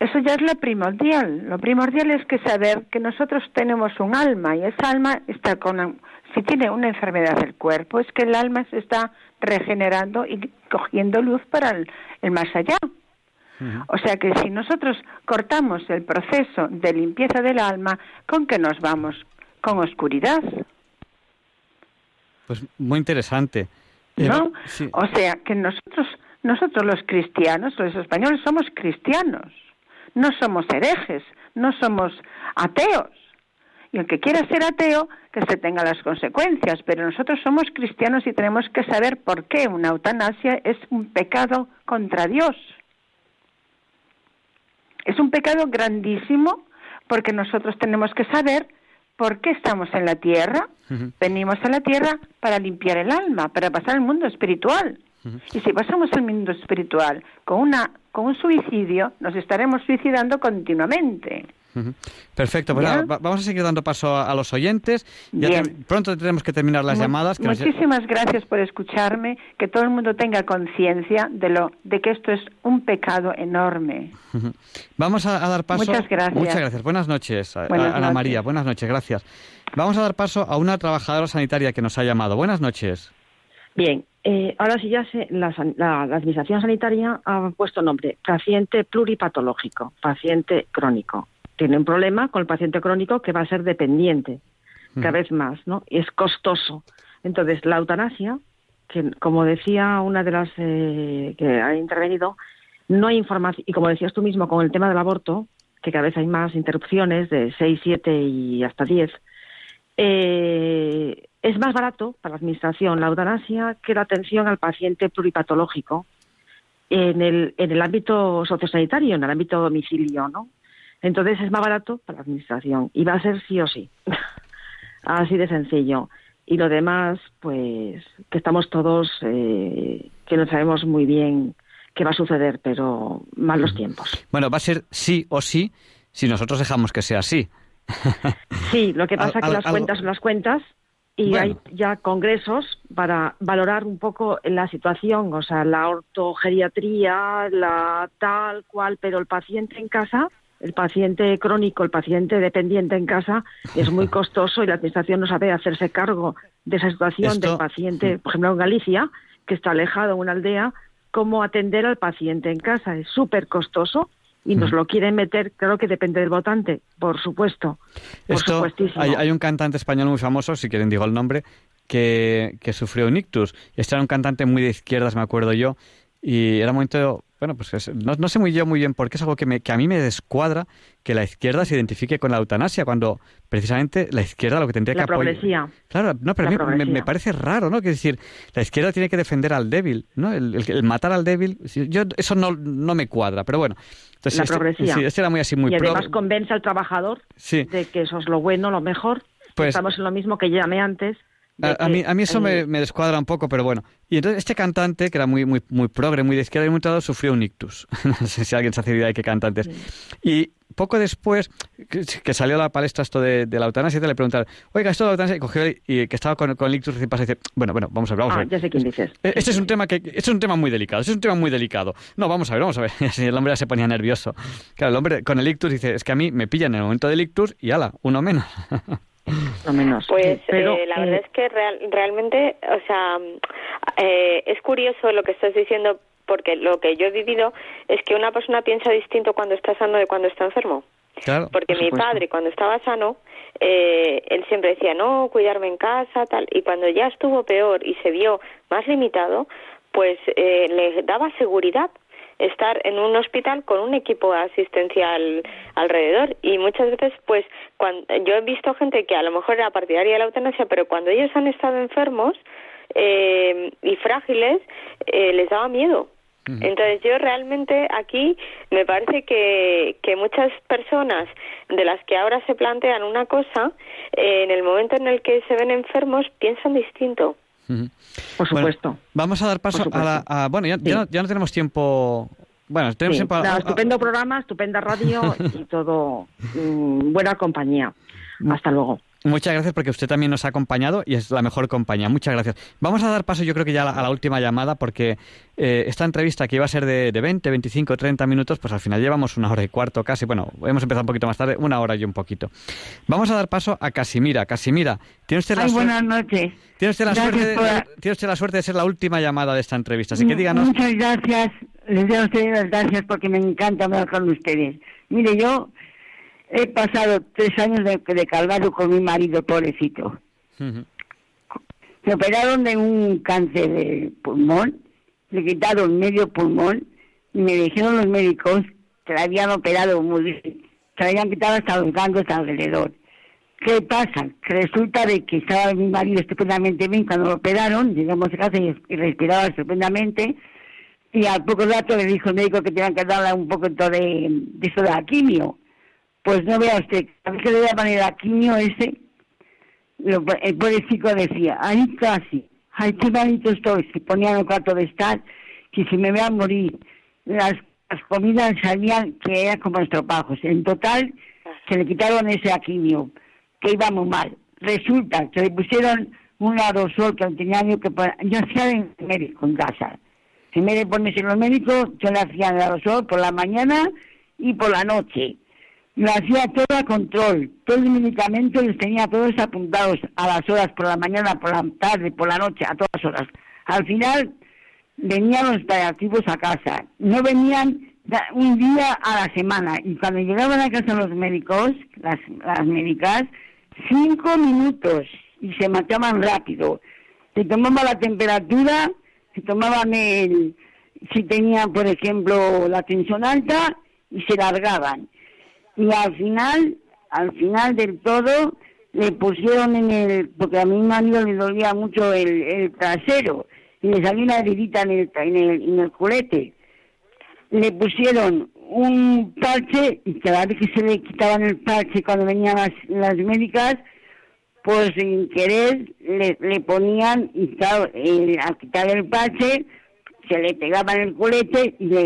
Eso ya es lo primordial. Lo primordial es que saber que nosotros tenemos un alma y esa alma está con si tiene una enfermedad del cuerpo es que el alma se está regenerando y cogiendo luz para el, más allá. O sea que si nosotros cortamos el proceso de limpieza del alma, ¿con qué nos vamos? Con oscuridad. Pues muy interesante. ¿No? O sea que nosotros, nosotros los cristianos, los españoles, somos cristianos. No somos herejes, no somos ateos. Y el que quiera ser ateo, que se tenga las consecuencias. Pero nosotros somos cristianos y tenemos que saber por qué una eutanasia es un pecado contra Dios. Es un pecado grandísimo porque nosotros tenemos que saber por qué estamos en la tierra. Venimos a la tierra para limpiar el alma, para pasar al mundo espiritual. Y si pasamos al mundo espiritual con, una, con un suicidio, nos estaremos suicidando continuamente. Perfecto, pues vamos a seguir dando paso a, los oyentes. pronto tenemos que terminar las llamadas. muchísimas gracias por escucharme, que todo el mundo tenga conciencia de lo de que esto es un pecado enorme. Vamos a, dar paso. Muchas gracias. Muchas gracias. Buenas noches, Ana María. Buenas noches, gracias. Vamos a dar paso a una trabajadora sanitaria que nos ha llamado. Buenas noches. Bien, eh, ahora sí ya sé, la, la, Administración Sanitaria ha puesto nombre, paciente pluripatológico, paciente crónico tiene un problema con el paciente crónico que va a ser dependiente cada vez más, ¿no? Y es costoso. Entonces, la eutanasia, que como decía una de las eh, que ha intervenido, no hay información, y como decías tú mismo con el tema del aborto, que cada vez hay más interrupciones de 6, 7 y hasta 10, eh, es más barato para la Administración la eutanasia que la atención al paciente pluripatológico en el, en el ámbito sociosanitario, en el ámbito domicilio, ¿no? Entonces es más barato para la administración y va a ser sí o sí. <laughs> Así de sencillo. Y lo demás, pues que estamos todos, eh, que no sabemos muy bien qué va a suceder, pero mal los tiempos. Bueno, va a ser sí o sí si nosotros dejamos que sea así. <laughs> Sí, lo que pasa es que las cuentas son las cuentas y hay ya congresos para valorar un poco la situación, o sea, la ortogeriatría, la tal cual, pero el paciente en casa el paciente crónico, el paciente dependiente en casa es muy <laughs> costoso y la administración no sabe hacerse cargo de esa situación del paciente, por ejemplo en Galicia, que está alejado en una aldea, cómo atender al paciente en casa. Es súper costoso y nos lo quieren meter, creo que depende del votante, por supuesto. Por hay, hay, un cantante español muy famoso, si quieren digo el nombre, que, que sufrió un ictus. Este era un cantante muy de izquierdas, me acuerdo yo, y era un momento bueno, pues no, sé muy yo muy bien porque es algo que, me, que a mí me descuadra que la izquierda se identifique con la eutanasia cuando precisamente la izquierda lo que tendría que apoyar. Claro, no, pero a mí me, parece raro, ¿no? Que decir, la izquierda tiene que defender al débil, ¿no? El, matar al débil, yo eso no, no me cuadra, pero bueno. Entonces, la este, progresía. Sí, este era muy así, muy Y además convence al trabajador de que eso es lo bueno, lo mejor. Pues, Estamos en lo mismo que llamé antes a, mí, a mí eso me, descuadra un poco, pero bueno. Y entonces este cantante, que era muy, muy, muy progre, muy de izquierda y muy todo, sufrió un ictus. <laughs> no sé si alguien se hace idea de qué cantante es. Y poco después, que, salió a la palestra esto de, la eutanasia, te le preguntaron, oiga, esto de la eutanasia, y cogió y que estaba con, con el ictus recién pasa y dice, bueno, bueno, vamos a ver, vamos a ah, ver. ya sé quién dices. Este es un tema que, este es un tema muy delicado, este es un tema muy delicado. No, vamos a ver, vamos a ver. <laughs> El hombre ya se ponía nervioso. Claro, el hombre con el ictus dice, es que a mí me pillan en el momento del ictus y ala, uno menos. <laughs> menos. Pues eh, la verdad eh, es que realmente, o sea, eh, es curioso lo que estás diciendo porque lo que yo he vivido es que una persona piensa distinto cuando está sano de cuando está enfermo. Claro, porque mi padre cuando estaba sano, él siempre decía, no, cuidarme en casa, tal, y cuando ya estuvo peor y se vio más limitado, pues le daba seguridad estar en un hospital con un equipo asistencial alrededor. Y muchas veces pues cuando yo he visto gente que a lo mejor era partidaria de la eutanasia pero cuando ellos han estado enfermos eh, y frágiles eh, les daba miedo. Entonces yo realmente aquí me parece que, que muchas personas de las que ahora se plantean una cosa, eh, en el momento en el que se ven enfermos piensan distinto. Por supuesto. vamos a dar paso a la... a- bueno, ya, ya no, ya no tenemos tiempo... Bueno, tenemos Sí, tiempo... a- nada, a- estupendo programa, estupenda radio y todo mm, buena compañía. Hasta luego. Muchas gracias porque usted también nos ha acompañado y es la mejor compañía. Muchas gracias. Vamos a dar paso yo creo que ya a la, a la última llamada porque eh, esta entrevista que iba a ser de, de 20, 25, 30 minutos, pues al final llevamos una hora y cuarto casi. Bueno, hemos empezado un poquito más tarde, una hora y un poquito. Vamos a dar paso a Casimira. Casimira, ¿tiene usted la, Ay, buenas noches. tiene usted la suerte de, tiene usted la suerte de ser la última llamada de esta entrevista? Así que díganos... Muchas gracias. Les doy a ustedes las gracias porque me encanta hablar con ustedes. Mire, yo he pasado tres años de, de calvario con mi marido, pobrecito. Me operaron de un cáncer de pulmón, le quitaron medio pulmón y me dijeron los médicos que le habían operado muy bien, que le habían quitado hasta los ganglios alrededor. ¿Qué pasa? Que resulta de que estaba mi marido estupendamente bien cuando lo operaron, llegamos a casa y, respiraba estupendamente, y al poco rato le dijo el médico que tenían que darle un poco de, de esto de la quimio. Pues no vea usted, a que le daban la quimio ese, lo- el pobre chico decía, ahí casi, ay, qué malito estoy, se ponía en el cuarto de estar, que si me voy a morir. Las, comidas salían que eran como estropajos. En total, se le quitaron ese quimio, que iba muy mal. Resulta que le pusieron un aerosol que tenía yo que poner- yo hacía de médico en casa. En vez de ponerse los médicos, yo le hacía el aerosol por la mañana y por la noche. Lo hacía todo a control. Todos los medicamentos los tenía todos apuntados a las horas, por la mañana, por la tarde, por la noche, a todas horas. Al final venían los paliativos a casa. No venían un día a la semana. Y cuando llegaban a casa los médicos, las, las médicas, cinco minutos y se marchaban rápido. Se tomaban la temperatura, se tomaban el, si tenían, por ejemplo, la tensión alta y se largaban. Y al final, al final del todo, le pusieron en el, porque a mi marido le dolía mucho el, trasero y le salió una heridita en el, en el, en el culete. Le pusieron un parche y cada vez que se le quitaban el parche cuando venían las, las médicas, pues sin querer le, le ponían y claro, eh, al quitar el parche se le pegaban el culete y le,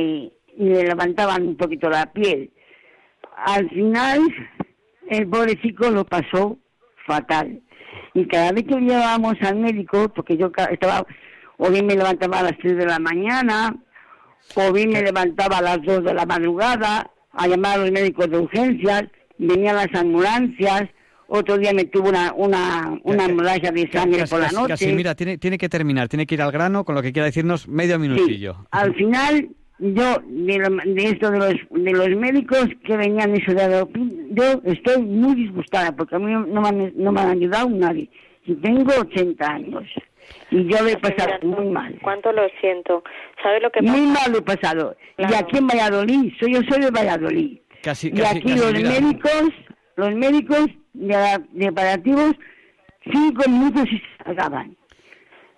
y le levantaban un poquito la piel. Al final el pobre chico lo pasó fatal. Y cada vez que llevábamos al médico, porque yo estaba, o bien me levantaba a las 3 de la mañana, o bien me levantaba a las 2 de la madrugada a llamar a los médicos de urgencias, venían las ambulancias, otro día me tuvo una, una, una hemorragia de sangre Casi- por la noche. casi, mira, tiene, tiene que terminar, tiene que ir al grano con lo que quiera decirnos medio minutillo. Al final, yo, de, lo- de esto de los, de los médicos que venían eso de Adopi, yo estoy muy disgustada porque a mí no me han, no me han ayudado nadie. Y tengo 80 años. Y yo lo he pasado muy mal. Cuánto lo siento. ¿Sabes lo que pasa? Muy mal lo he pasado. Y aquí en Valladolid, soy, yo soy de Valladolid. Casi, y casi- aquí casi, los médicos, los médicos de, de paliativos, cinco minutos y se salgaban.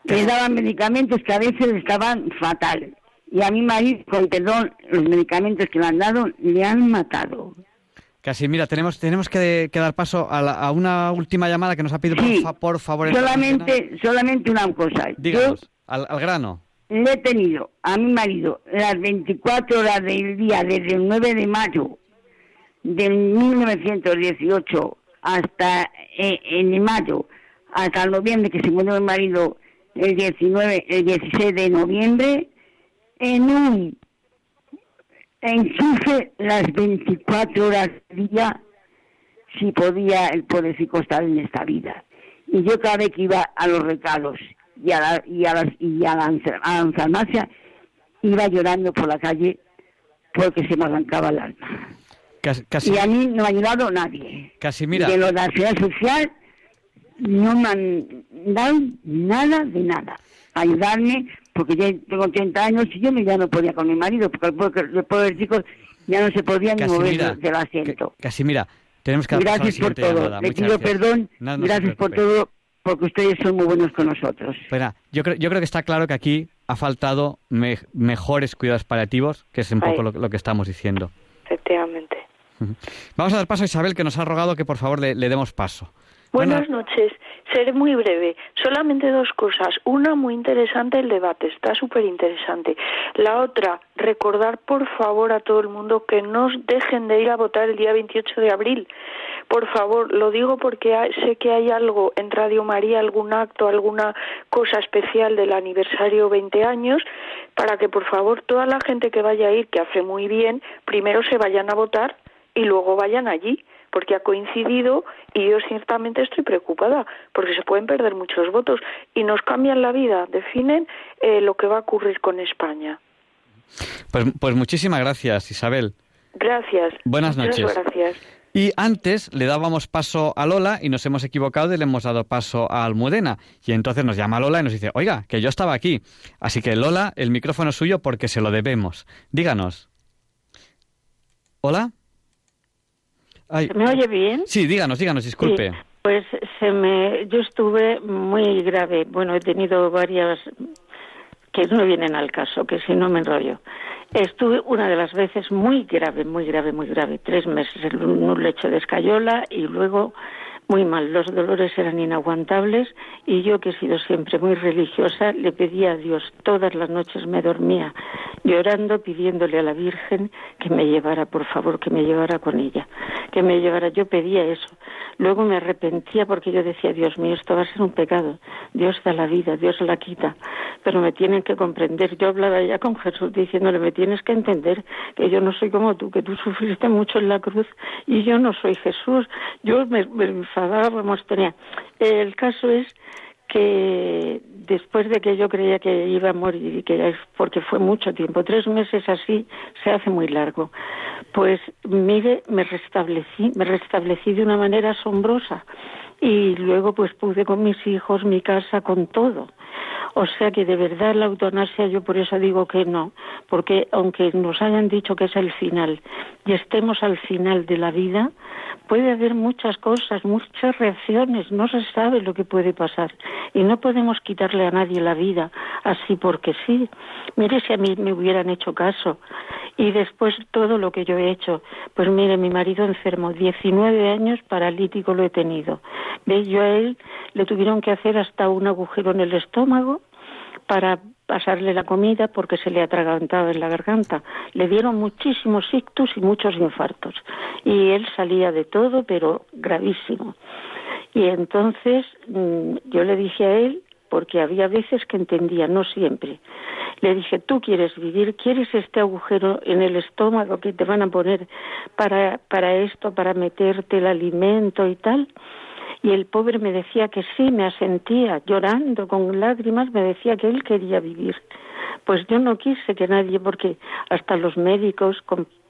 Les daban medicamentos que a veces estaban fatal. Y a mi marido, con perdón, los medicamentos que le han dado le han matado. Casi, mira, tenemos, tenemos que, que dar paso a, la- a una última llamada que nos ha pedido, por, fa- por favor. Solamente, solamente una cosa. Díganos, al, al grano. Le he tenido a mi marido las 24 horas del día desde el 9 de mayo de 1918 hasta eh, en mayo hasta el noviembre que se murió mi marido el 19 el 16 de noviembre en un enchufe las 24 horas del día si podía el pobrecito estar en esta vida y yo cada vez que iba a los recados y a la, y a las, y a la, a la farmacia iba llorando por la calle porque se me arrancaba el alma Casi, casi, y a mí no me ha ayudado nadie casi, mira. de lo de la seguridad social no me han dado nada de nada. Ayudarme, porque yo tengo 30 años y yo me ya no podía con mi marido, porque el pobre, el pobre chico ya no se podía ni mover del asiento. Casi, mira, tenemos que Gracias por todo. Le pido gracias. perdón. No, no gracias por todo. porque ustedes son muy buenos con nosotros. Bueno, yo creo, yo creo que está claro que aquí ha faltado mejores cuidados paliativos, que es un poco lo, que estamos diciendo. Efectivamente. Vamos a dar paso a Isabel, que nos ha rogado que por favor le, demos paso. Buenas noches. Seré muy breve. Solamente dos cosas. Una, muy interesante el debate. Está súper interesante. La otra, recordar por favor a todo el mundo que no dejen de ir a votar el día 28 de abril. Por favor, lo digo porque sé que hay algo en Radio María, algún acto, alguna cosa especial del aniversario 20 años, para que por favor toda la gente que vaya a ir, que hace muy bien, primero se vayan a votar y luego vayan allí porque ha coincidido y yo ciertamente estoy preocupada porque se pueden perder muchos votos y nos cambian la vida, definen eh, lo que va a ocurrir con España. Pues, pues muchísimas gracias, Isabel. Gracias. Buenas noches. gracias. Y antes le dábamos paso a Lola y nos hemos equivocado y le hemos dado paso a Almudena. Y entonces nos llama Lola y nos dice, oiga, que yo estaba aquí. Así que Lola, el micrófono es suyo porque se lo debemos. Díganos. ¿Hola? Me oye bien? Sí, díganos, díganos, disculpe. pues se me, yo estuve muy grave. Bueno, he tenido varias que no vienen al caso, que si no me enrollo. Estuve una de las veces muy grave, muy grave, muy grave, tres meses en un lecho de escayola y luego muy mal. Los dolores eran inaguantables y yo, que he sido siempre muy religiosa, le pedía a Dios todas las noches, me dormía llorando, pidiéndole a la Virgen que me llevara, por favor, que me llevara con ella, que me llevara. Yo pedía eso. Luego me arrepentía porque yo decía, Dios mío, esto va a ser un pecado. Dios da la vida, Dios la quita. Pero me tienen que comprender. Yo hablaba ya con Jesús diciéndole, me tienes que entender que yo no soy como tú, que tú sufriste mucho en la cruz y yo no soy Jesús. Yo me, enfadábamos, tenía. El caso es que después de que yo creía que iba a morir y que porque fue mucho tiempo, tres meses así se hace muy largo, pues mire, me restablecí, me restablecí de una manera asombrosa y luego pues pude con mis hijos, mi casa, con todo. O sea que de verdad la eutanasia yo por eso digo que no, porque aunque nos hayan dicho que es el final y estemos al final de la vida, puede haber muchas cosas, muchas reacciones, no se sabe lo que puede pasar y no podemos quitarle a nadie la vida así porque sí. Mire si a mí me hubieran hecho caso y después todo lo que yo he hecho, pues mire, mi marido enfermo, 19 años paralítico lo he tenido. ¿Ve? Yo a él le tuvieron que hacer hasta un agujero en el estómago para pasarle la comida porque se le atragantaba en la garganta. Le dieron muchísimos ictus y muchos infartos. Y él salía de todo, pero gravísimo. Y entonces mm, yo le dije a él, porque había veces que entendía, no siempre. Le dije, tú quieres vivir, quieres este agujero en el estómago que te van a poner para, para esto, para meterte el alimento y tal. Y el pobre me decía que sí, me asentía, llorando, con lágrimas, me decía que él quería vivir. Pues yo no quise que nadie, porque hasta los médicos,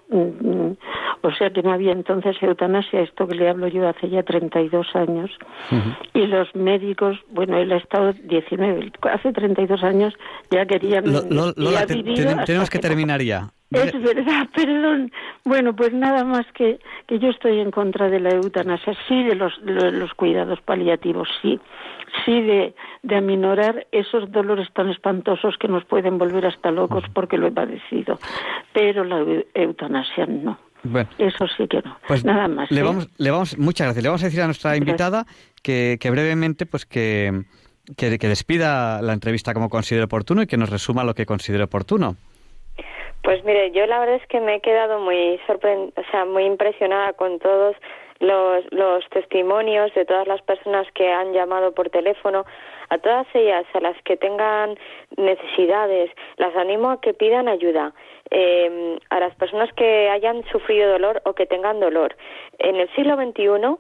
mm, mm, o sea que no había entonces eutanasia, esto que le hablo yo hace ya 32 años, y los médicos, bueno, él ha estado 19, hace 32 años ya querían... tenemos que terminar ya. Es verdad, <laughs> perdón. Bueno, pues nada más que, que yo estoy en contra de la eutanasia, sí de los, los cuidados paliativos, sí, sí de, de aminorar esos dolores tan espantosos que nos pueden volver hasta locos porque lo he padecido, pero la eutanasia no. Eso sí que no. Pues nada más. Le ¿eh? vamos, le vamos, muchas gracias. Le vamos a decir a nuestra invitada que, que brevemente, pues que, que, que despida la entrevista como considere oportuno y que nos resuma lo que considere oportuno. Pues mire, yo la verdad es que me he quedado muy sorprendida, o sea, muy impresionada con todos los, los testimonios de todas las personas que han llamado por teléfono, a todas ellas, a las que tengan necesidades, las animo a que pidan ayuda. Eh, a las personas que hayan sufrido dolor o que tengan dolor. En el siglo XXI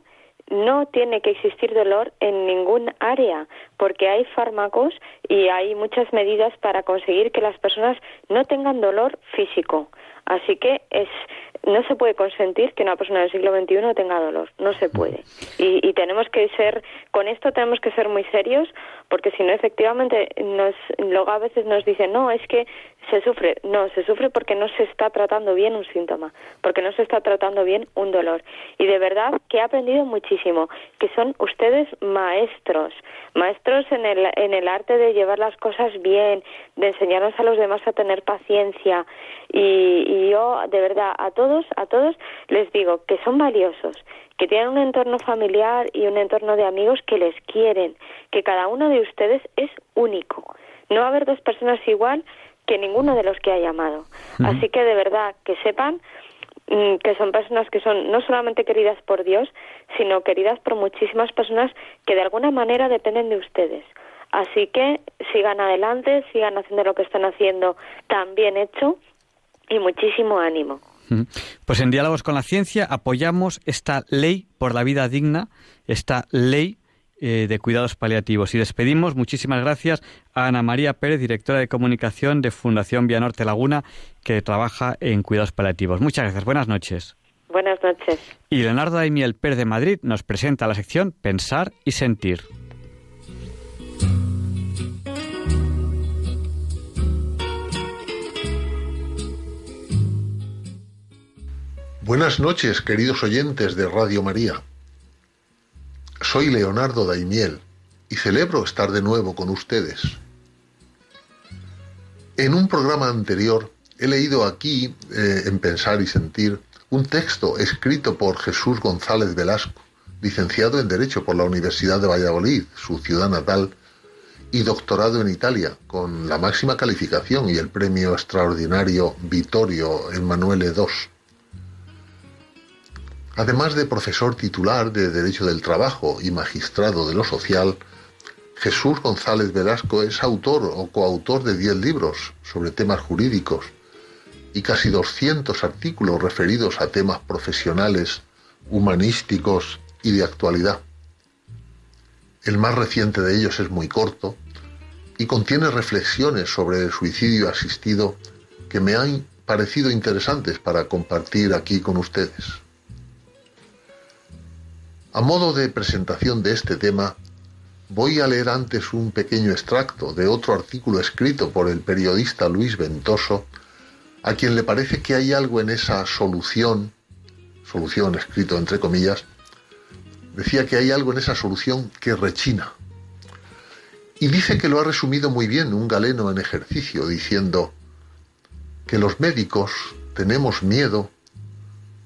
no tiene que existir dolor en ningún área, porque hay fármacos y hay muchas medidas para conseguir que las personas no tengan dolor físico. Así que es no se puede consentir que una persona del siglo XXI tenga dolor, no se puede. Y, y tenemos que ser, con esto tenemos que ser muy serios, porque si no, efectivamente, nos, luego a veces nos dicen, no, es que se sufre. No, se sufre porque no se está tratando bien un síntoma, porque no se está tratando bien un dolor. Y de verdad que he aprendido muchísimo, que son ustedes maestros, maestros en el, en el arte de llevar las cosas bien, de enseñarnos a los demás a tener paciencia. Y, y yo, de verdad, a todos, a todos les digo que son valiosos, que tienen un entorno familiar y un entorno de amigos que les quieren, que cada uno de ustedes es único. No va a haber dos personas igual que ninguno de los que ha llamado. Así que de verdad que sepan mm, que son personas que son no solamente queridas por Dios, sino queridas por muchísimas personas que de alguna manera dependen de ustedes. Así que sigan adelante, sigan haciendo lo que están haciendo tan bien hecho y muchísimo ánimo. Pues en Diálogos con la Ciencia apoyamos esta ley por la vida digna, esta ley eh, de cuidados paliativos. Y despedimos, muchísimas gracias a Ana María Pérez, directora de comunicación de Fundación Vía Norte Laguna, que trabaja en cuidados paliativos. Muchas gracias, buenas noches. Buenas noches. Y Leonardo Daimiel Pérez de Madrid nos presenta la sección Pensar y Sentir. Buenas noches, queridos oyentes de Radio María. Soy Leonardo Daimiel y celebro estar de nuevo con ustedes. En un programa anterior he leído aquí, eh, en Pensar y Sentir, un texto escrito por Jesús González Velasco, licenciado en Derecho por la Universidad de Valladolid, su ciudad natal, y doctorado en Italia, con la máxima calificación y el premio extraordinario Vittorio Emanuele II. Además de profesor titular de Derecho del Trabajo y magistrado de lo social, Jesús González Velasco es autor o coautor de 10 libros sobre temas jurídicos y casi 200 artículos referidos a temas profesionales, humanísticos y de actualidad. El más reciente de ellos es muy corto y contiene reflexiones sobre el suicidio asistido que me han parecido interesantes para compartir aquí con ustedes. A modo de presentación de este tema, voy a leer antes un pequeño extracto de otro artículo escrito por el periodista Luis Ventoso, a quien le parece que hay algo en esa solución, solución escrito entre comillas, decía que hay algo en esa solución que rechina. Y dice que lo ha resumido muy bien un galeno en ejercicio, diciendo que los médicos tenemos miedo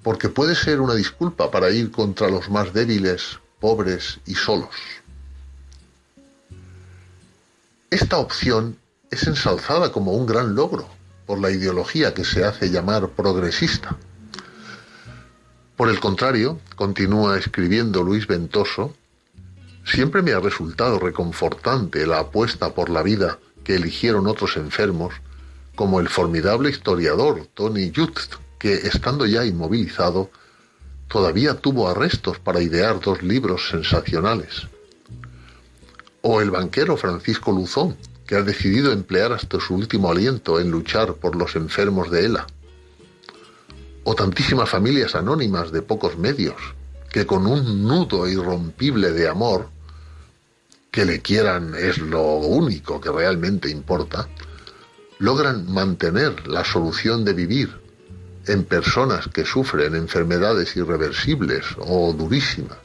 porque puede ser una disculpa para ir contra los más débiles, pobres y solos. Esta opción es ensalzada como un gran logro por la ideología que se hace llamar progresista. Por el contrario, continúa escribiendo Luis Ventoso, siempre me ha resultado reconfortante la apuesta por la vida que eligieron otros enfermos, como el formidable historiador Tony Jutz, que, estando ya inmovilizado, todavía tuvo arrestos para idear dos libros sensacionales. O el banquero Francisco Luzón, que ha decidido emplear hasta su último aliento en luchar por los enfermos de ELA. O tantísimas familias anónimas de pocos medios, que con un nudo irrompible de amor, que le quieran es lo único que realmente importa, logran mantener la solución de vivir en personas que sufren enfermedades irreversibles o durísimas.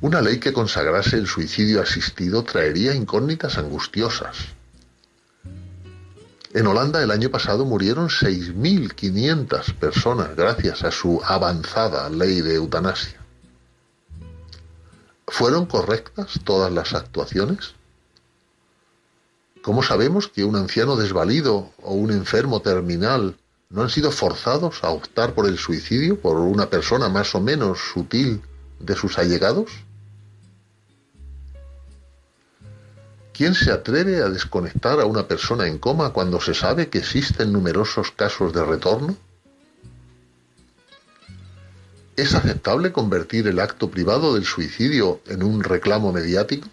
Una ley que consagrase el suicidio asistido traería incógnitas angustiosas. En Holanda el año pasado murieron 6.500 personas gracias a su avanzada ley de eutanasia. ¿Fueron correctas todas las actuaciones? ¿Cómo sabemos que un anciano desvalido o un enfermo terminal no han sido forzados a optar por el suicidio por una persona más o menos sutil de sus allegados? ¿Quién se atreve a desconectar a una persona en coma cuando se sabe que existen numerosos casos de retorno? ¿Es aceptable convertir el acto privado del suicidio en un reclamo mediático?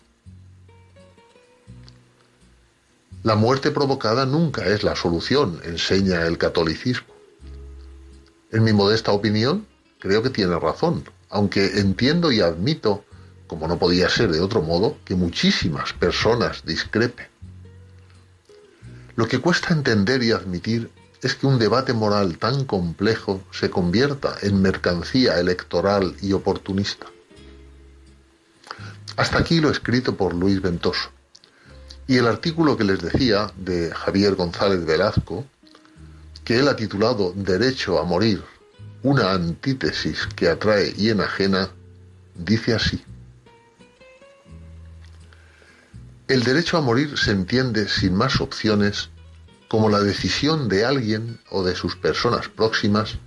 La muerte provocada nunca es la solución, enseña el catolicismo. En mi modesta opinión, creo que tiene razón, aunque entiendo y admito, como no podía ser de otro modo, que muchísimas personas discrepen. Lo que cuesta entender y admitir es que un debate moral tan complejo se convierta en mercancía electoral y oportunista. Hasta aquí lo escrito por Luis Ventoso. Y el artículo que les decía de Javier González Velasco, que él ha titulado Derecho a morir, una antítesis que atrae y enajena, dice así. El derecho a morir se entiende sin más opciones como la decisión de alguien o de sus personas próximas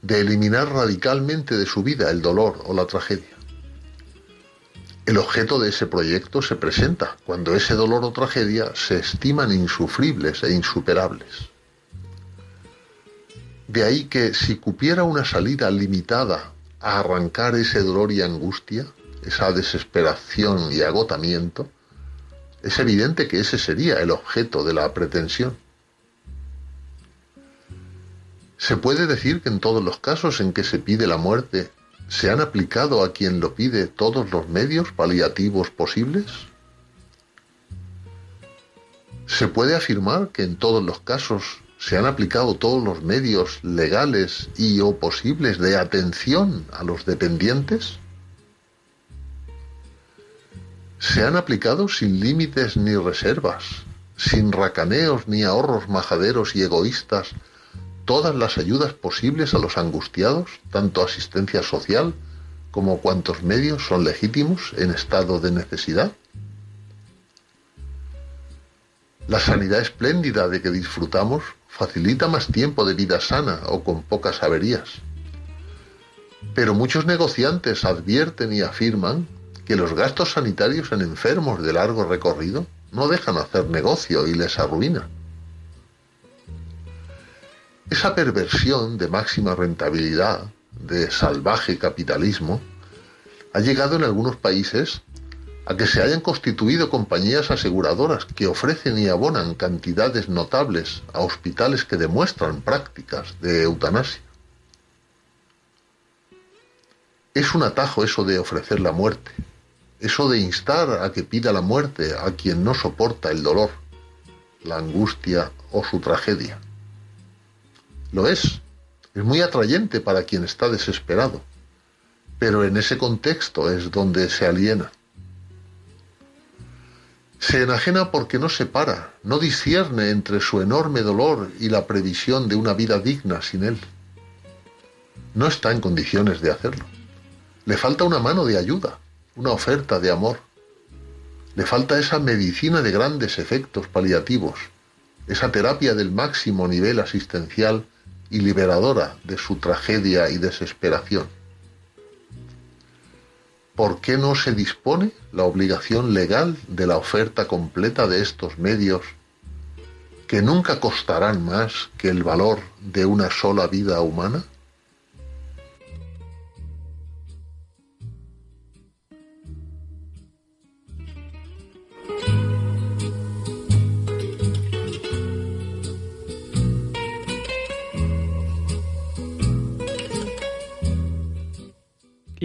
de eliminar radicalmente de su vida el dolor o la tragedia. El objeto de ese proyecto se presenta cuando ese dolor o tragedia se estiman insufribles e insuperables. De ahí que si cupiera una salida limitada a arrancar ese dolor y angustia, esa desesperación y agotamiento, es evidente que ese sería el objeto de la pretensión. ¿Se puede decir que en todos los casos en que se pide la muerte se han aplicado a quien lo pide todos los medios paliativos posibles? ¿Se puede afirmar que en todos los casos se han aplicado todos los medios legales y o posibles de atención a los dependientes? ¿Se han aplicado sin límites ni reservas, sin racaneos ni ahorros majaderos y egoístas todas las ayudas posibles a los angustiados, tanto asistencia social como cuantos medios son legítimos en estado de necesidad? La sanidad espléndida de que disfrutamos facilita más tiempo de vida sana o con pocas averías. Pero muchos negociantes advierten y afirman que los gastos sanitarios en enfermos de largo recorrido no dejan hacer negocio y les arruinan. Esa perversión de máxima rentabilidad, de salvaje capitalismo, ha llegado en algunos países a que se hayan constituido compañías aseguradoras que ofrecen y abonan cantidades notables a hospitales que demuestran prácticas de eutanasia. Es un atajo eso de ofrecer la muerte, eso de instar a que pida la muerte a quien no soporta el dolor, la angustia o su tragedia. Lo es. Es muy atrayente para quien está desesperado. Pero en ese contexto es donde se aliena. Se enajena porque no separa, no discierne entre su enorme dolor y la previsión de una vida digna sin él. No está en condiciones de hacerlo. Le falta una mano de ayuda, una oferta de amor. Le falta esa medicina de grandes efectos paliativos, esa terapia del máximo nivel asistencial y liberadora de su tragedia y desesperación. ¿Por qué no se dispone la obligación legal de la oferta completa de estos medios que nunca costarán más que el valor de una sola vida humana?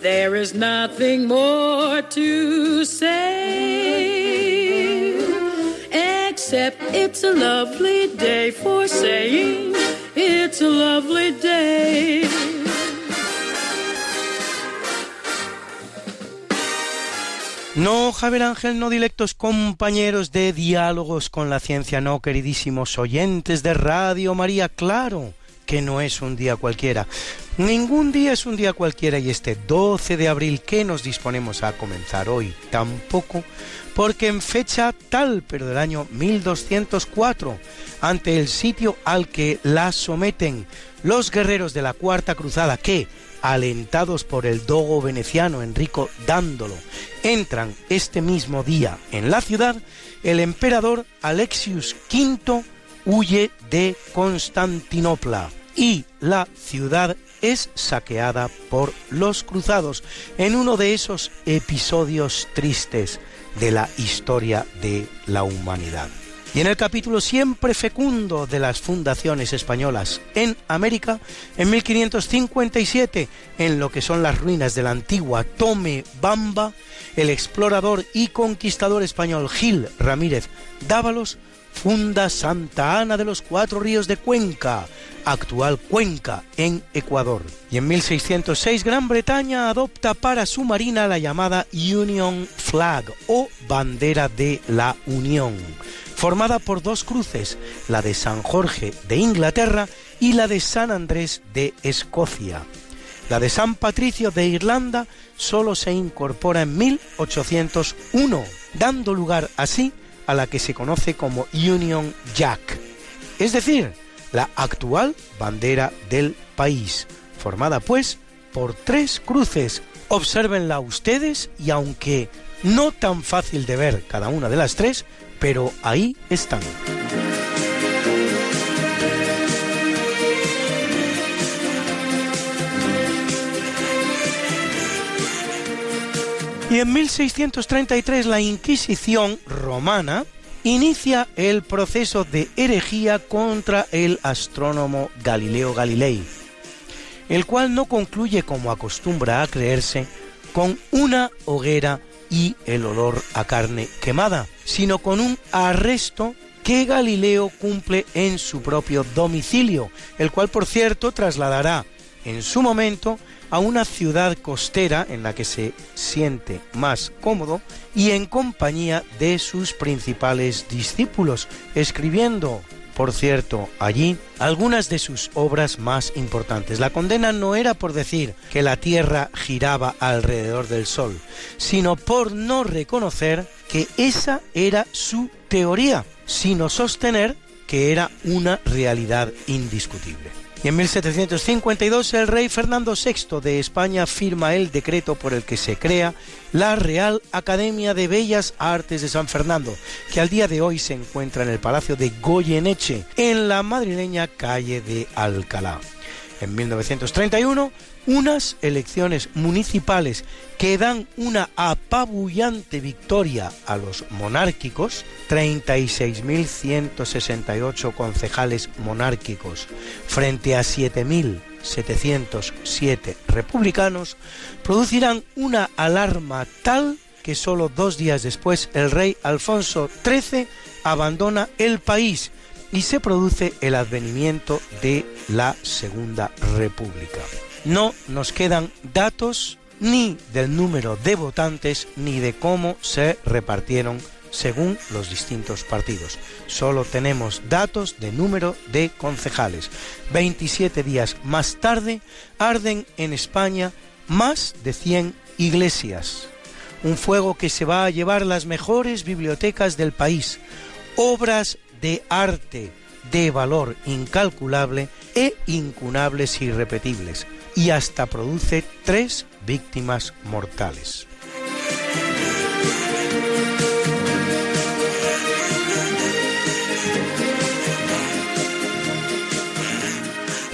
there is nothing more to say. Except it's a lovely day for saying it's a lovely day. No, Javier Ángel, no directos compañeros de diálogos con la ciencia, no, queridísimos oyentes de Radio María, claro que no es un día cualquiera. Ningún día es un día cualquiera y este 12 de abril que nos disponemos a comenzar hoy tampoco, porque en fecha tal, pero del año 1204, ante el sitio al que la someten los guerreros de la Cuarta Cruzada que, alentados por el dogo veneciano Enrico Dándolo, entran este mismo día en la ciudad, el emperador Alexius V huye de Constantinopla y la ciudad es saqueada por los cruzados en uno de esos episodios tristes de la historia de la humanidad. Y en el capítulo siempre fecundo de las fundaciones españolas en América, en 1557, en lo que son las ruinas de la antigua Tome Bamba, el explorador y conquistador español Gil Ramírez Dávalos funda Santa Ana de los Cuatro Ríos de Cuenca, actual Cuenca, en Ecuador. Y en 1606 Gran Bretaña adopta para su marina la llamada Union Flag o bandera de la Unión, formada por dos cruces, la de San Jorge de Inglaterra y la de San Andrés de Escocia. La de San Patricio de Irlanda solo se incorpora en 1801, dando lugar así a la que se conoce como Union Jack, es decir, la actual bandera del país, formada pues por tres cruces. Obsérvenla ustedes y aunque no tan fácil de ver cada una de las tres, pero ahí están. Y en 1633 la Inquisición romana inicia el proceso de herejía contra el astrónomo Galileo Galilei, el cual no concluye como acostumbra a creerse con una hoguera y el olor a carne quemada, sino con un arresto que Galileo cumple en su propio domicilio, el cual por cierto trasladará en su momento a una ciudad costera en la que se siente más cómodo y en compañía de sus principales discípulos, escribiendo, por cierto, allí algunas de sus obras más importantes. La condena no era por decir que la Tierra giraba alrededor del Sol, sino por no reconocer que esa era su teoría, sino sostener que era una realidad indiscutible. Y en 1752 el rey Fernando VI de España firma el decreto por el que se crea la Real Academia de Bellas Artes de San Fernando, que al día de hoy se encuentra en el Palacio de Goyeneche, en la madrileña calle de Alcalá. En 1931 unas elecciones municipales que dan una apabullante victoria a los monárquicos, 36.168 concejales monárquicos frente a 7.707 republicanos, producirán una alarma tal que solo dos días después el rey Alfonso XIII abandona el país y se produce el advenimiento de la Segunda República no nos quedan datos ni del número de votantes ni de cómo se repartieron según los distintos partidos. Solo tenemos datos de número de concejales. 27 días más tarde arden en España más de 100 iglesias. Un fuego que se va a llevar las mejores bibliotecas del país. Obras de arte de valor incalculable e incunables y irrepetibles y hasta produce tres víctimas mortales.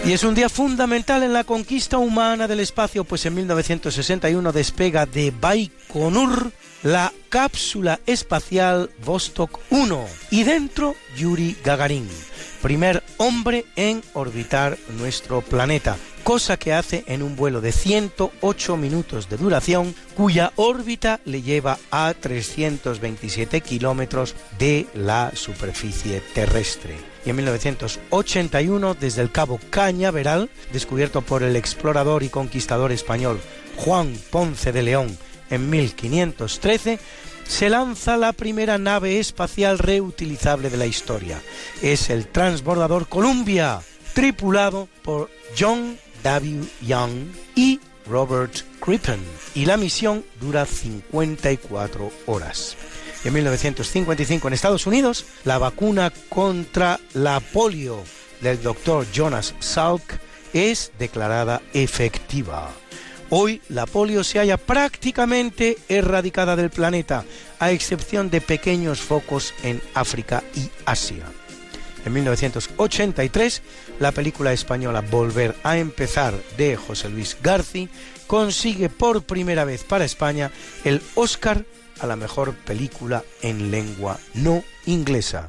Y es un día fundamental en la conquista humana del espacio, pues en 1961 despega de Baikonur la cápsula espacial Vostok 1 y dentro Yuri Gagarin, primer hombre en orbitar nuestro planeta, cosa que hace en un vuelo de 108 minutos de duración, cuya órbita le lleva a 327 kilómetros de la superficie terrestre. Y en 1981, desde el Cabo Cañaveral, descubierto por el explorador y conquistador español Juan Ponce de León en 1513, se lanza la primera nave espacial reutilizable de la historia. Es el transbordador Columbia, tripulado por John W. Young y Robert Crippen, y la misión dura 54 horas. En 1955 en Estados Unidos, la vacuna contra la polio del doctor Jonas Salk es declarada efectiva. Hoy la polio se halla prácticamente erradicada del planeta, a excepción de pequeños focos en África y Asia. En 1983, la película española Volver a empezar de José Luis Garci consigue por primera vez para España el Oscar a la mejor película en lengua no inglesa.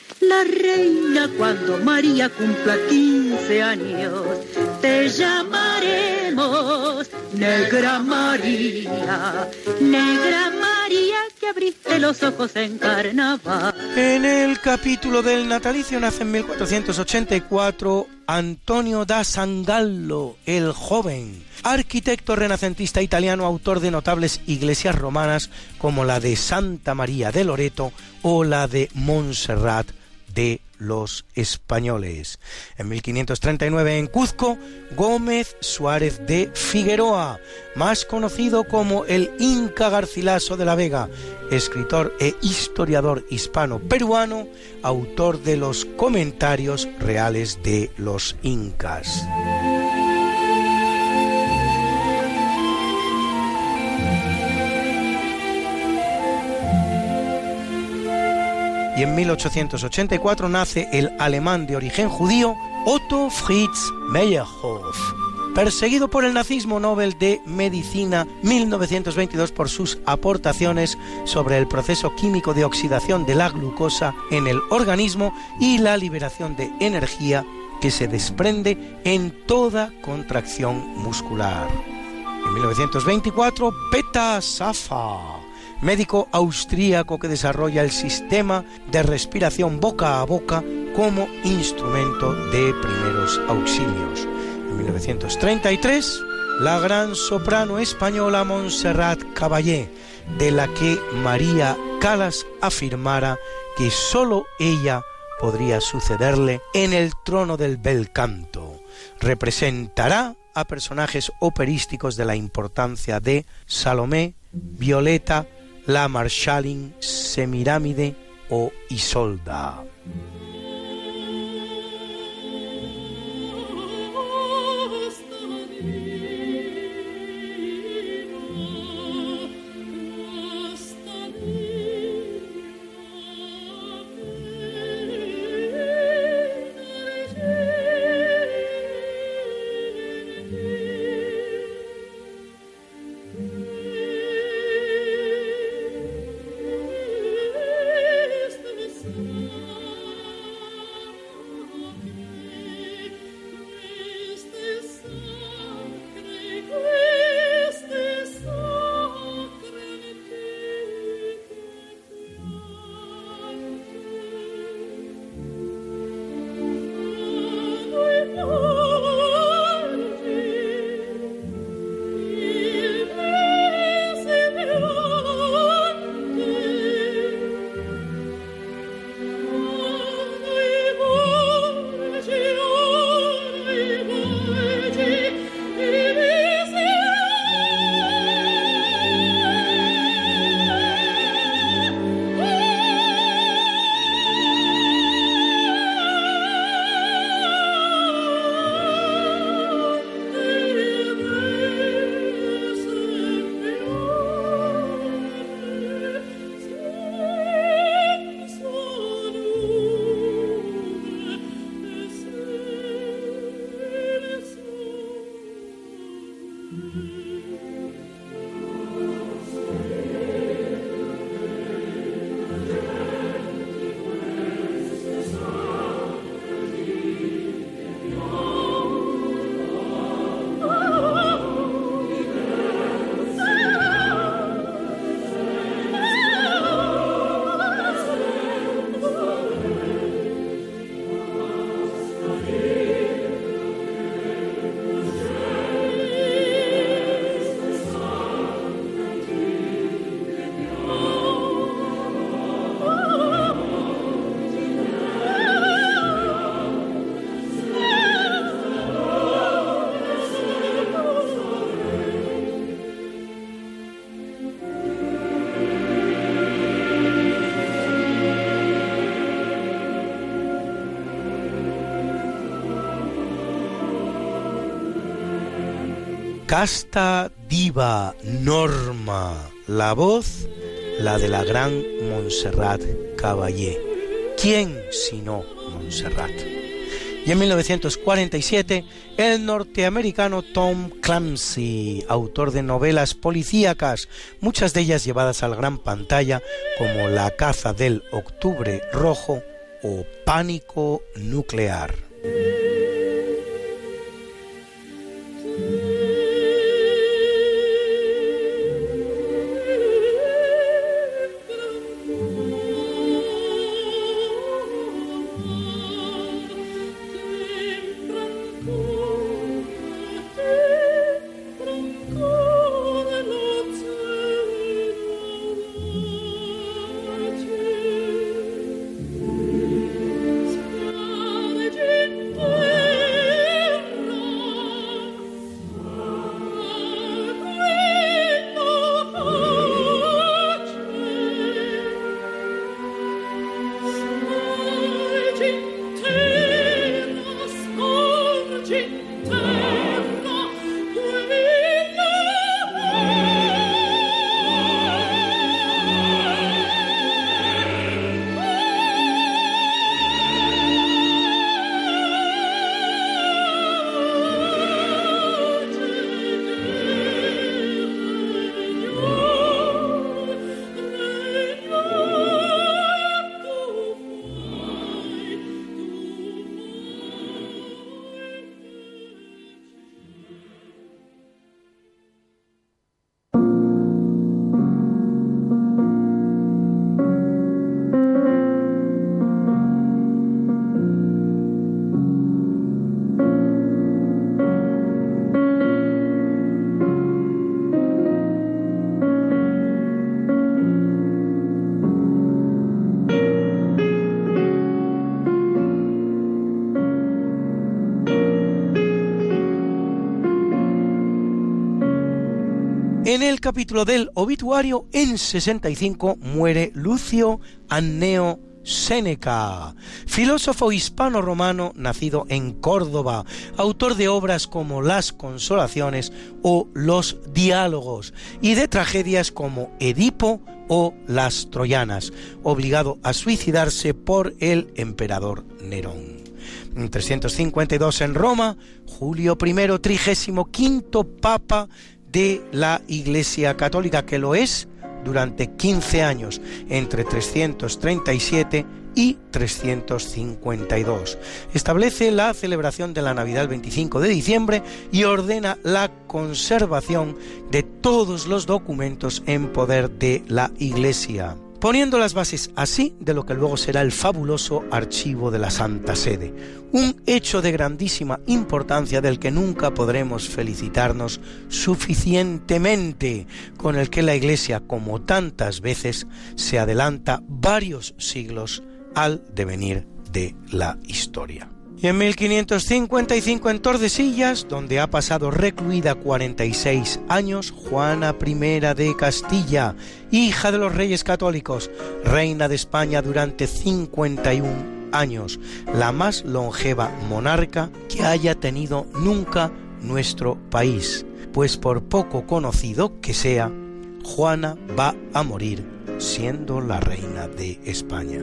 la reina cuando María cumpla 15 años. Te llamaremos Negra María, Negra María que abriste los ojos en carnaval. En el capítulo del natalicio nace en 1484 Antonio da Sangallo, el joven, arquitecto renacentista italiano, autor de notables iglesias romanas como la de Santa María de Loreto o la de Montserrat de los españoles. En 1539 en Cuzco, Gómez Suárez de Figueroa, más conocido como el Inca Garcilaso de la Vega, escritor e historiador hispano-peruano, autor de los comentarios reales de los incas. En 1884 nace el alemán de origen judío Otto Fritz Meyerhoff. Perseguido por el nazismo Nobel de Medicina 1922 por sus aportaciones sobre el proceso químico de oxidación de la glucosa en el organismo y la liberación de energía que se desprende en toda contracción muscular. En 1924, Peta Safa médico austríaco que desarrolla el sistema de respiración boca a boca como instrumento de primeros auxilios. En 1933, la gran soprano española Montserrat Caballé, de la que María Calas afirmara que sólo ella podría sucederle en el trono del bel canto. Representará a personajes operísticos de la importancia de Salomé, Violeta, la Marshalling, Semirámide o Isolda. Casta Diva Norma, la voz, la de la gran Montserrat Caballé. ¿Quién sino Montserrat? Y en 1947, el norteamericano Tom Clancy, autor de novelas policíacas, muchas de ellas llevadas al gran pantalla, como La caza del Octubre Rojo o Pánico Nuclear. Capítulo del obituario, en 65 muere Lucio Anneo Séneca, filósofo hispano-romano nacido en Córdoba, autor de obras como Las Consolaciones o Los Diálogos y de tragedias como Edipo o Las Troyanas, obligado a suicidarse por el emperador Nerón. En 352 en Roma, Julio I, trigésimo quinto papa de la Iglesia Católica, que lo es durante 15 años, entre 337 y 352. Establece la celebración de la Navidad el 25 de diciembre y ordena la conservación de todos los documentos en poder de la Iglesia poniendo las bases así de lo que luego será el fabuloso archivo de la Santa Sede, un hecho de grandísima importancia del que nunca podremos felicitarnos suficientemente, con el que la Iglesia, como tantas veces, se adelanta varios siglos al devenir de la historia. Y en 1555 en Tordesillas, donde ha pasado recluida 46 años, Juana I de Castilla, hija de los reyes católicos, reina de España durante 51 años, la más longeva monarca que haya tenido nunca nuestro país, pues por poco conocido que sea, Juana va a morir siendo la reina de España.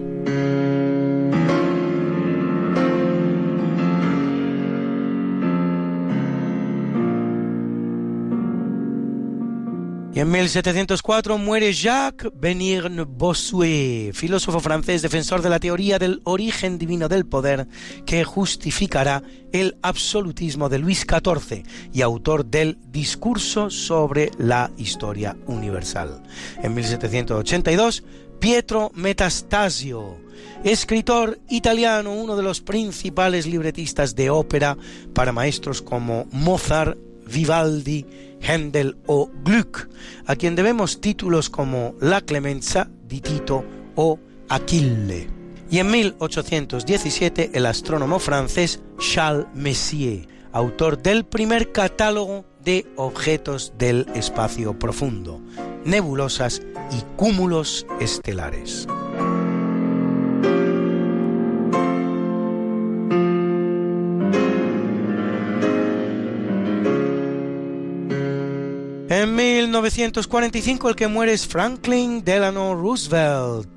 En 1704 muere Jacques Benirne Bossuet, filósofo francés defensor de la teoría del origen divino del poder que justificará el absolutismo de Luis XIV y autor del Discurso sobre la historia universal. En 1782 Pietro Metastasio, escritor italiano, uno de los principales libretistas de ópera para maestros como Mozart, Vivaldi, Händel o Gluck, a quien debemos títulos como La Clemenza di Tito o Aquille. Y en 1817 el astrónomo francés Charles Messier, autor del primer catálogo de objetos del espacio profundo, nebulosas y cúmulos estelares. 1945 el que muere es Franklin Delano Roosevelt,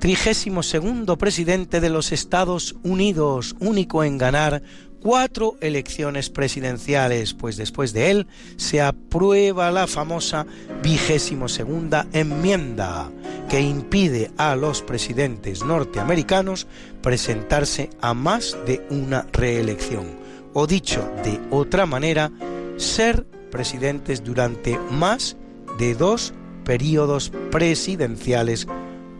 32 presidente de los Estados Unidos, único en ganar cuatro elecciones presidenciales, pues después de él se aprueba la famosa vigésimo segunda enmienda que impide a los presidentes norteamericanos presentarse a más de una reelección, o dicho de otra manera, ser presidentes durante más de dos periodos presidenciales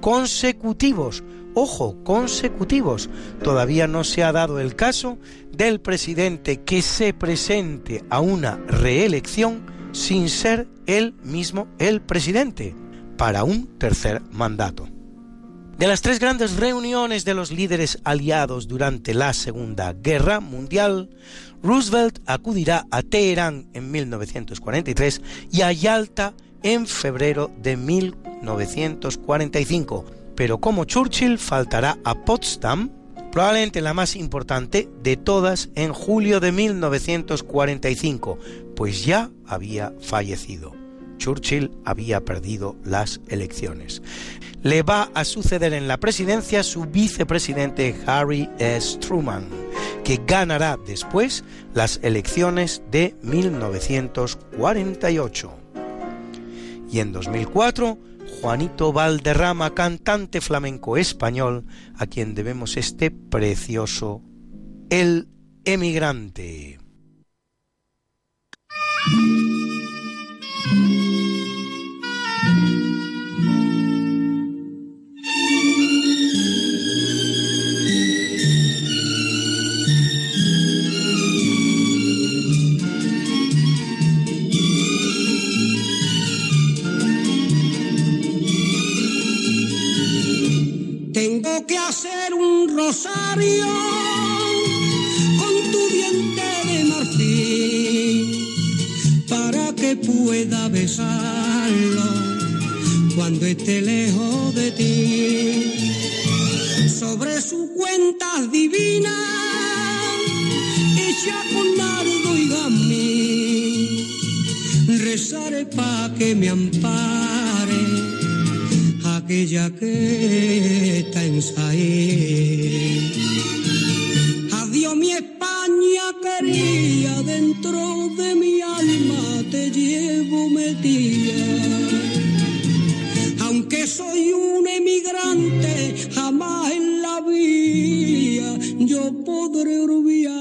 consecutivos. Ojo, consecutivos. Todavía no se ha dado el caso del presidente que se presente a una reelección sin ser él mismo el presidente para un tercer mandato. De las tres grandes reuniones de los líderes aliados durante la Segunda Guerra Mundial, Roosevelt acudirá a Teherán en 1943 y a Yalta en febrero de 1945, pero como Churchill faltará a Potsdam, probablemente la más importante de todas en julio de 1945, pues ya había fallecido. Churchill había perdido las elecciones. Le va a suceder en la presidencia su vicepresidente Harry S. Truman, que ganará después las elecciones de 1948. Y en 2004, Juanito Valderrama, cantante flamenco español, a quien debemos este precioso El emigrante. Tengo que hacer un rosario con tu diente de marfil para que pueda besarlo cuando esté lejos de ti. Sobre su cuenta divina, hecha con nardo y gamín, rezaré pa' que me ampare aquella que está en Saí. Adiós mi España quería, dentro de mi alma te llevo metida. Aunque soy un emigrante, jamás en la vida yo podré olvidarte.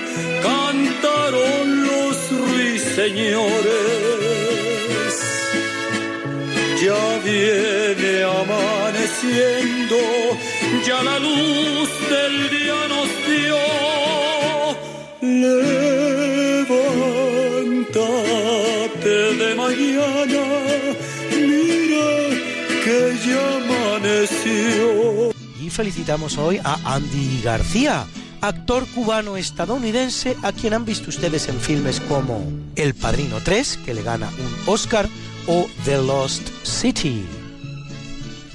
ruiseñores. Ya viene amaneciendo, ya la luz del día nos dio. Levántate de mañana, mira que ya amaneció. Y felicitamos hoy a Andy García, actor cubano-estadounidense a quien han visto ustedes en filmes como El Padrino 3, que le gana un Oscar, o The Lost City,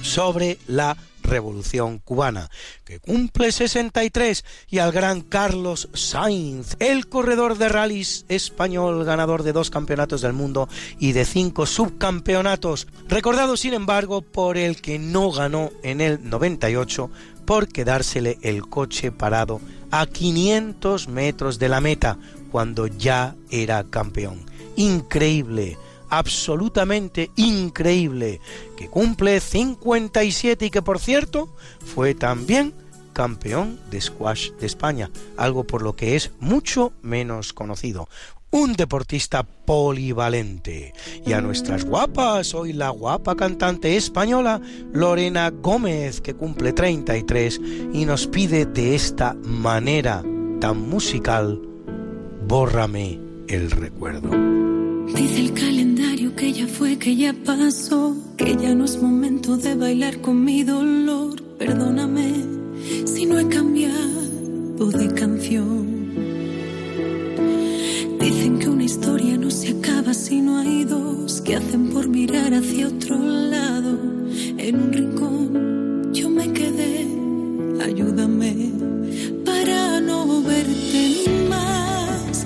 sobre la Revolución Cubana, que cumple 63, y al gran Carlos Sainz, el corredor de rallies español, ganador de dos campeonatos del mundo y de cinco subcampeonatos, recordado sin embargo por el que no ganó en el 98 por quedársele el coche parado a 500 metros de la meta cuando ya era campeón. Increíble absolutamente increíble, que cumple 57 y que por cierto fue también campeón de squash de España, algo por lo que es mucho menos conocido. Un deportista polivalente. Y a nuestras guapas, hoy la guapa cantante española Lorena Gómez, que cumple 33 y nos pide de esta manera tan musical, bórrame el recuerdo. Dice el calendario que ya fue, que ya pasó, que ya no es momento de bailar con mi dolor. Perdóname si no he cambiado de canción. Dicen que una historia no se acaba si no hay dos que hacen por mirar hacia otro lado. En un rincón yo me quedé, ayúdame para no verte más.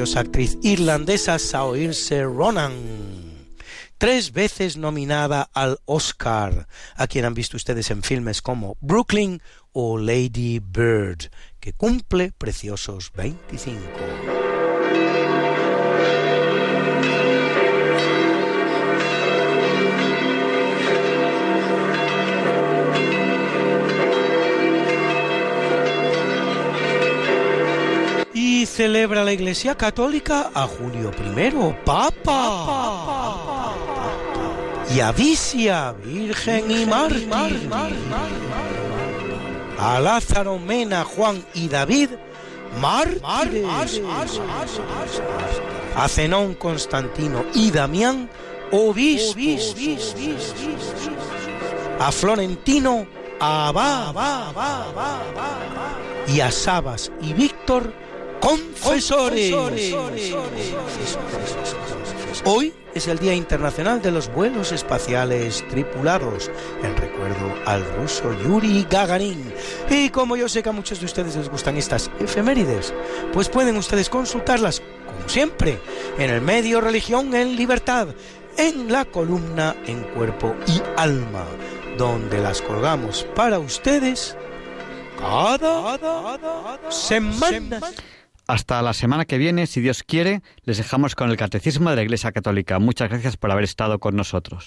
Actriz irlandesa Saoirse Ronan, tres veces nominada al Oscar, a quien han visto ustedes en filmes como Brooklyn o Lady Bird, que cumple preciosos 25. Celebra la Iglesia Católica a Julio I, Papa. Y a Vicia, Virgen y Mártir. A Lázaro, Mena, Juan y David, mártires. A Zenón, Constantino y Damián, obispos. A Florentino, Abad. Y a Sabas y Víctor, confesores. Hoy es el Día Internacional de los Vuelos Espaciales Tripulados, en recuerdo al ruso Yuri Gagarin. Y como yo sé que a muchos de ustedes les gustan estas efemérides, pues pueden ustedes consultarlas, como siempre, en el medio Religión en Libertad, en la columna En Cuerpo y Alma, donde las colgamos para ustedes cada semana. Hasta la semana que viene, si Dios quiere, les dejamos con el Catecismo de la Iglesia Católica. Muchas gracias por haber estado con nosotros.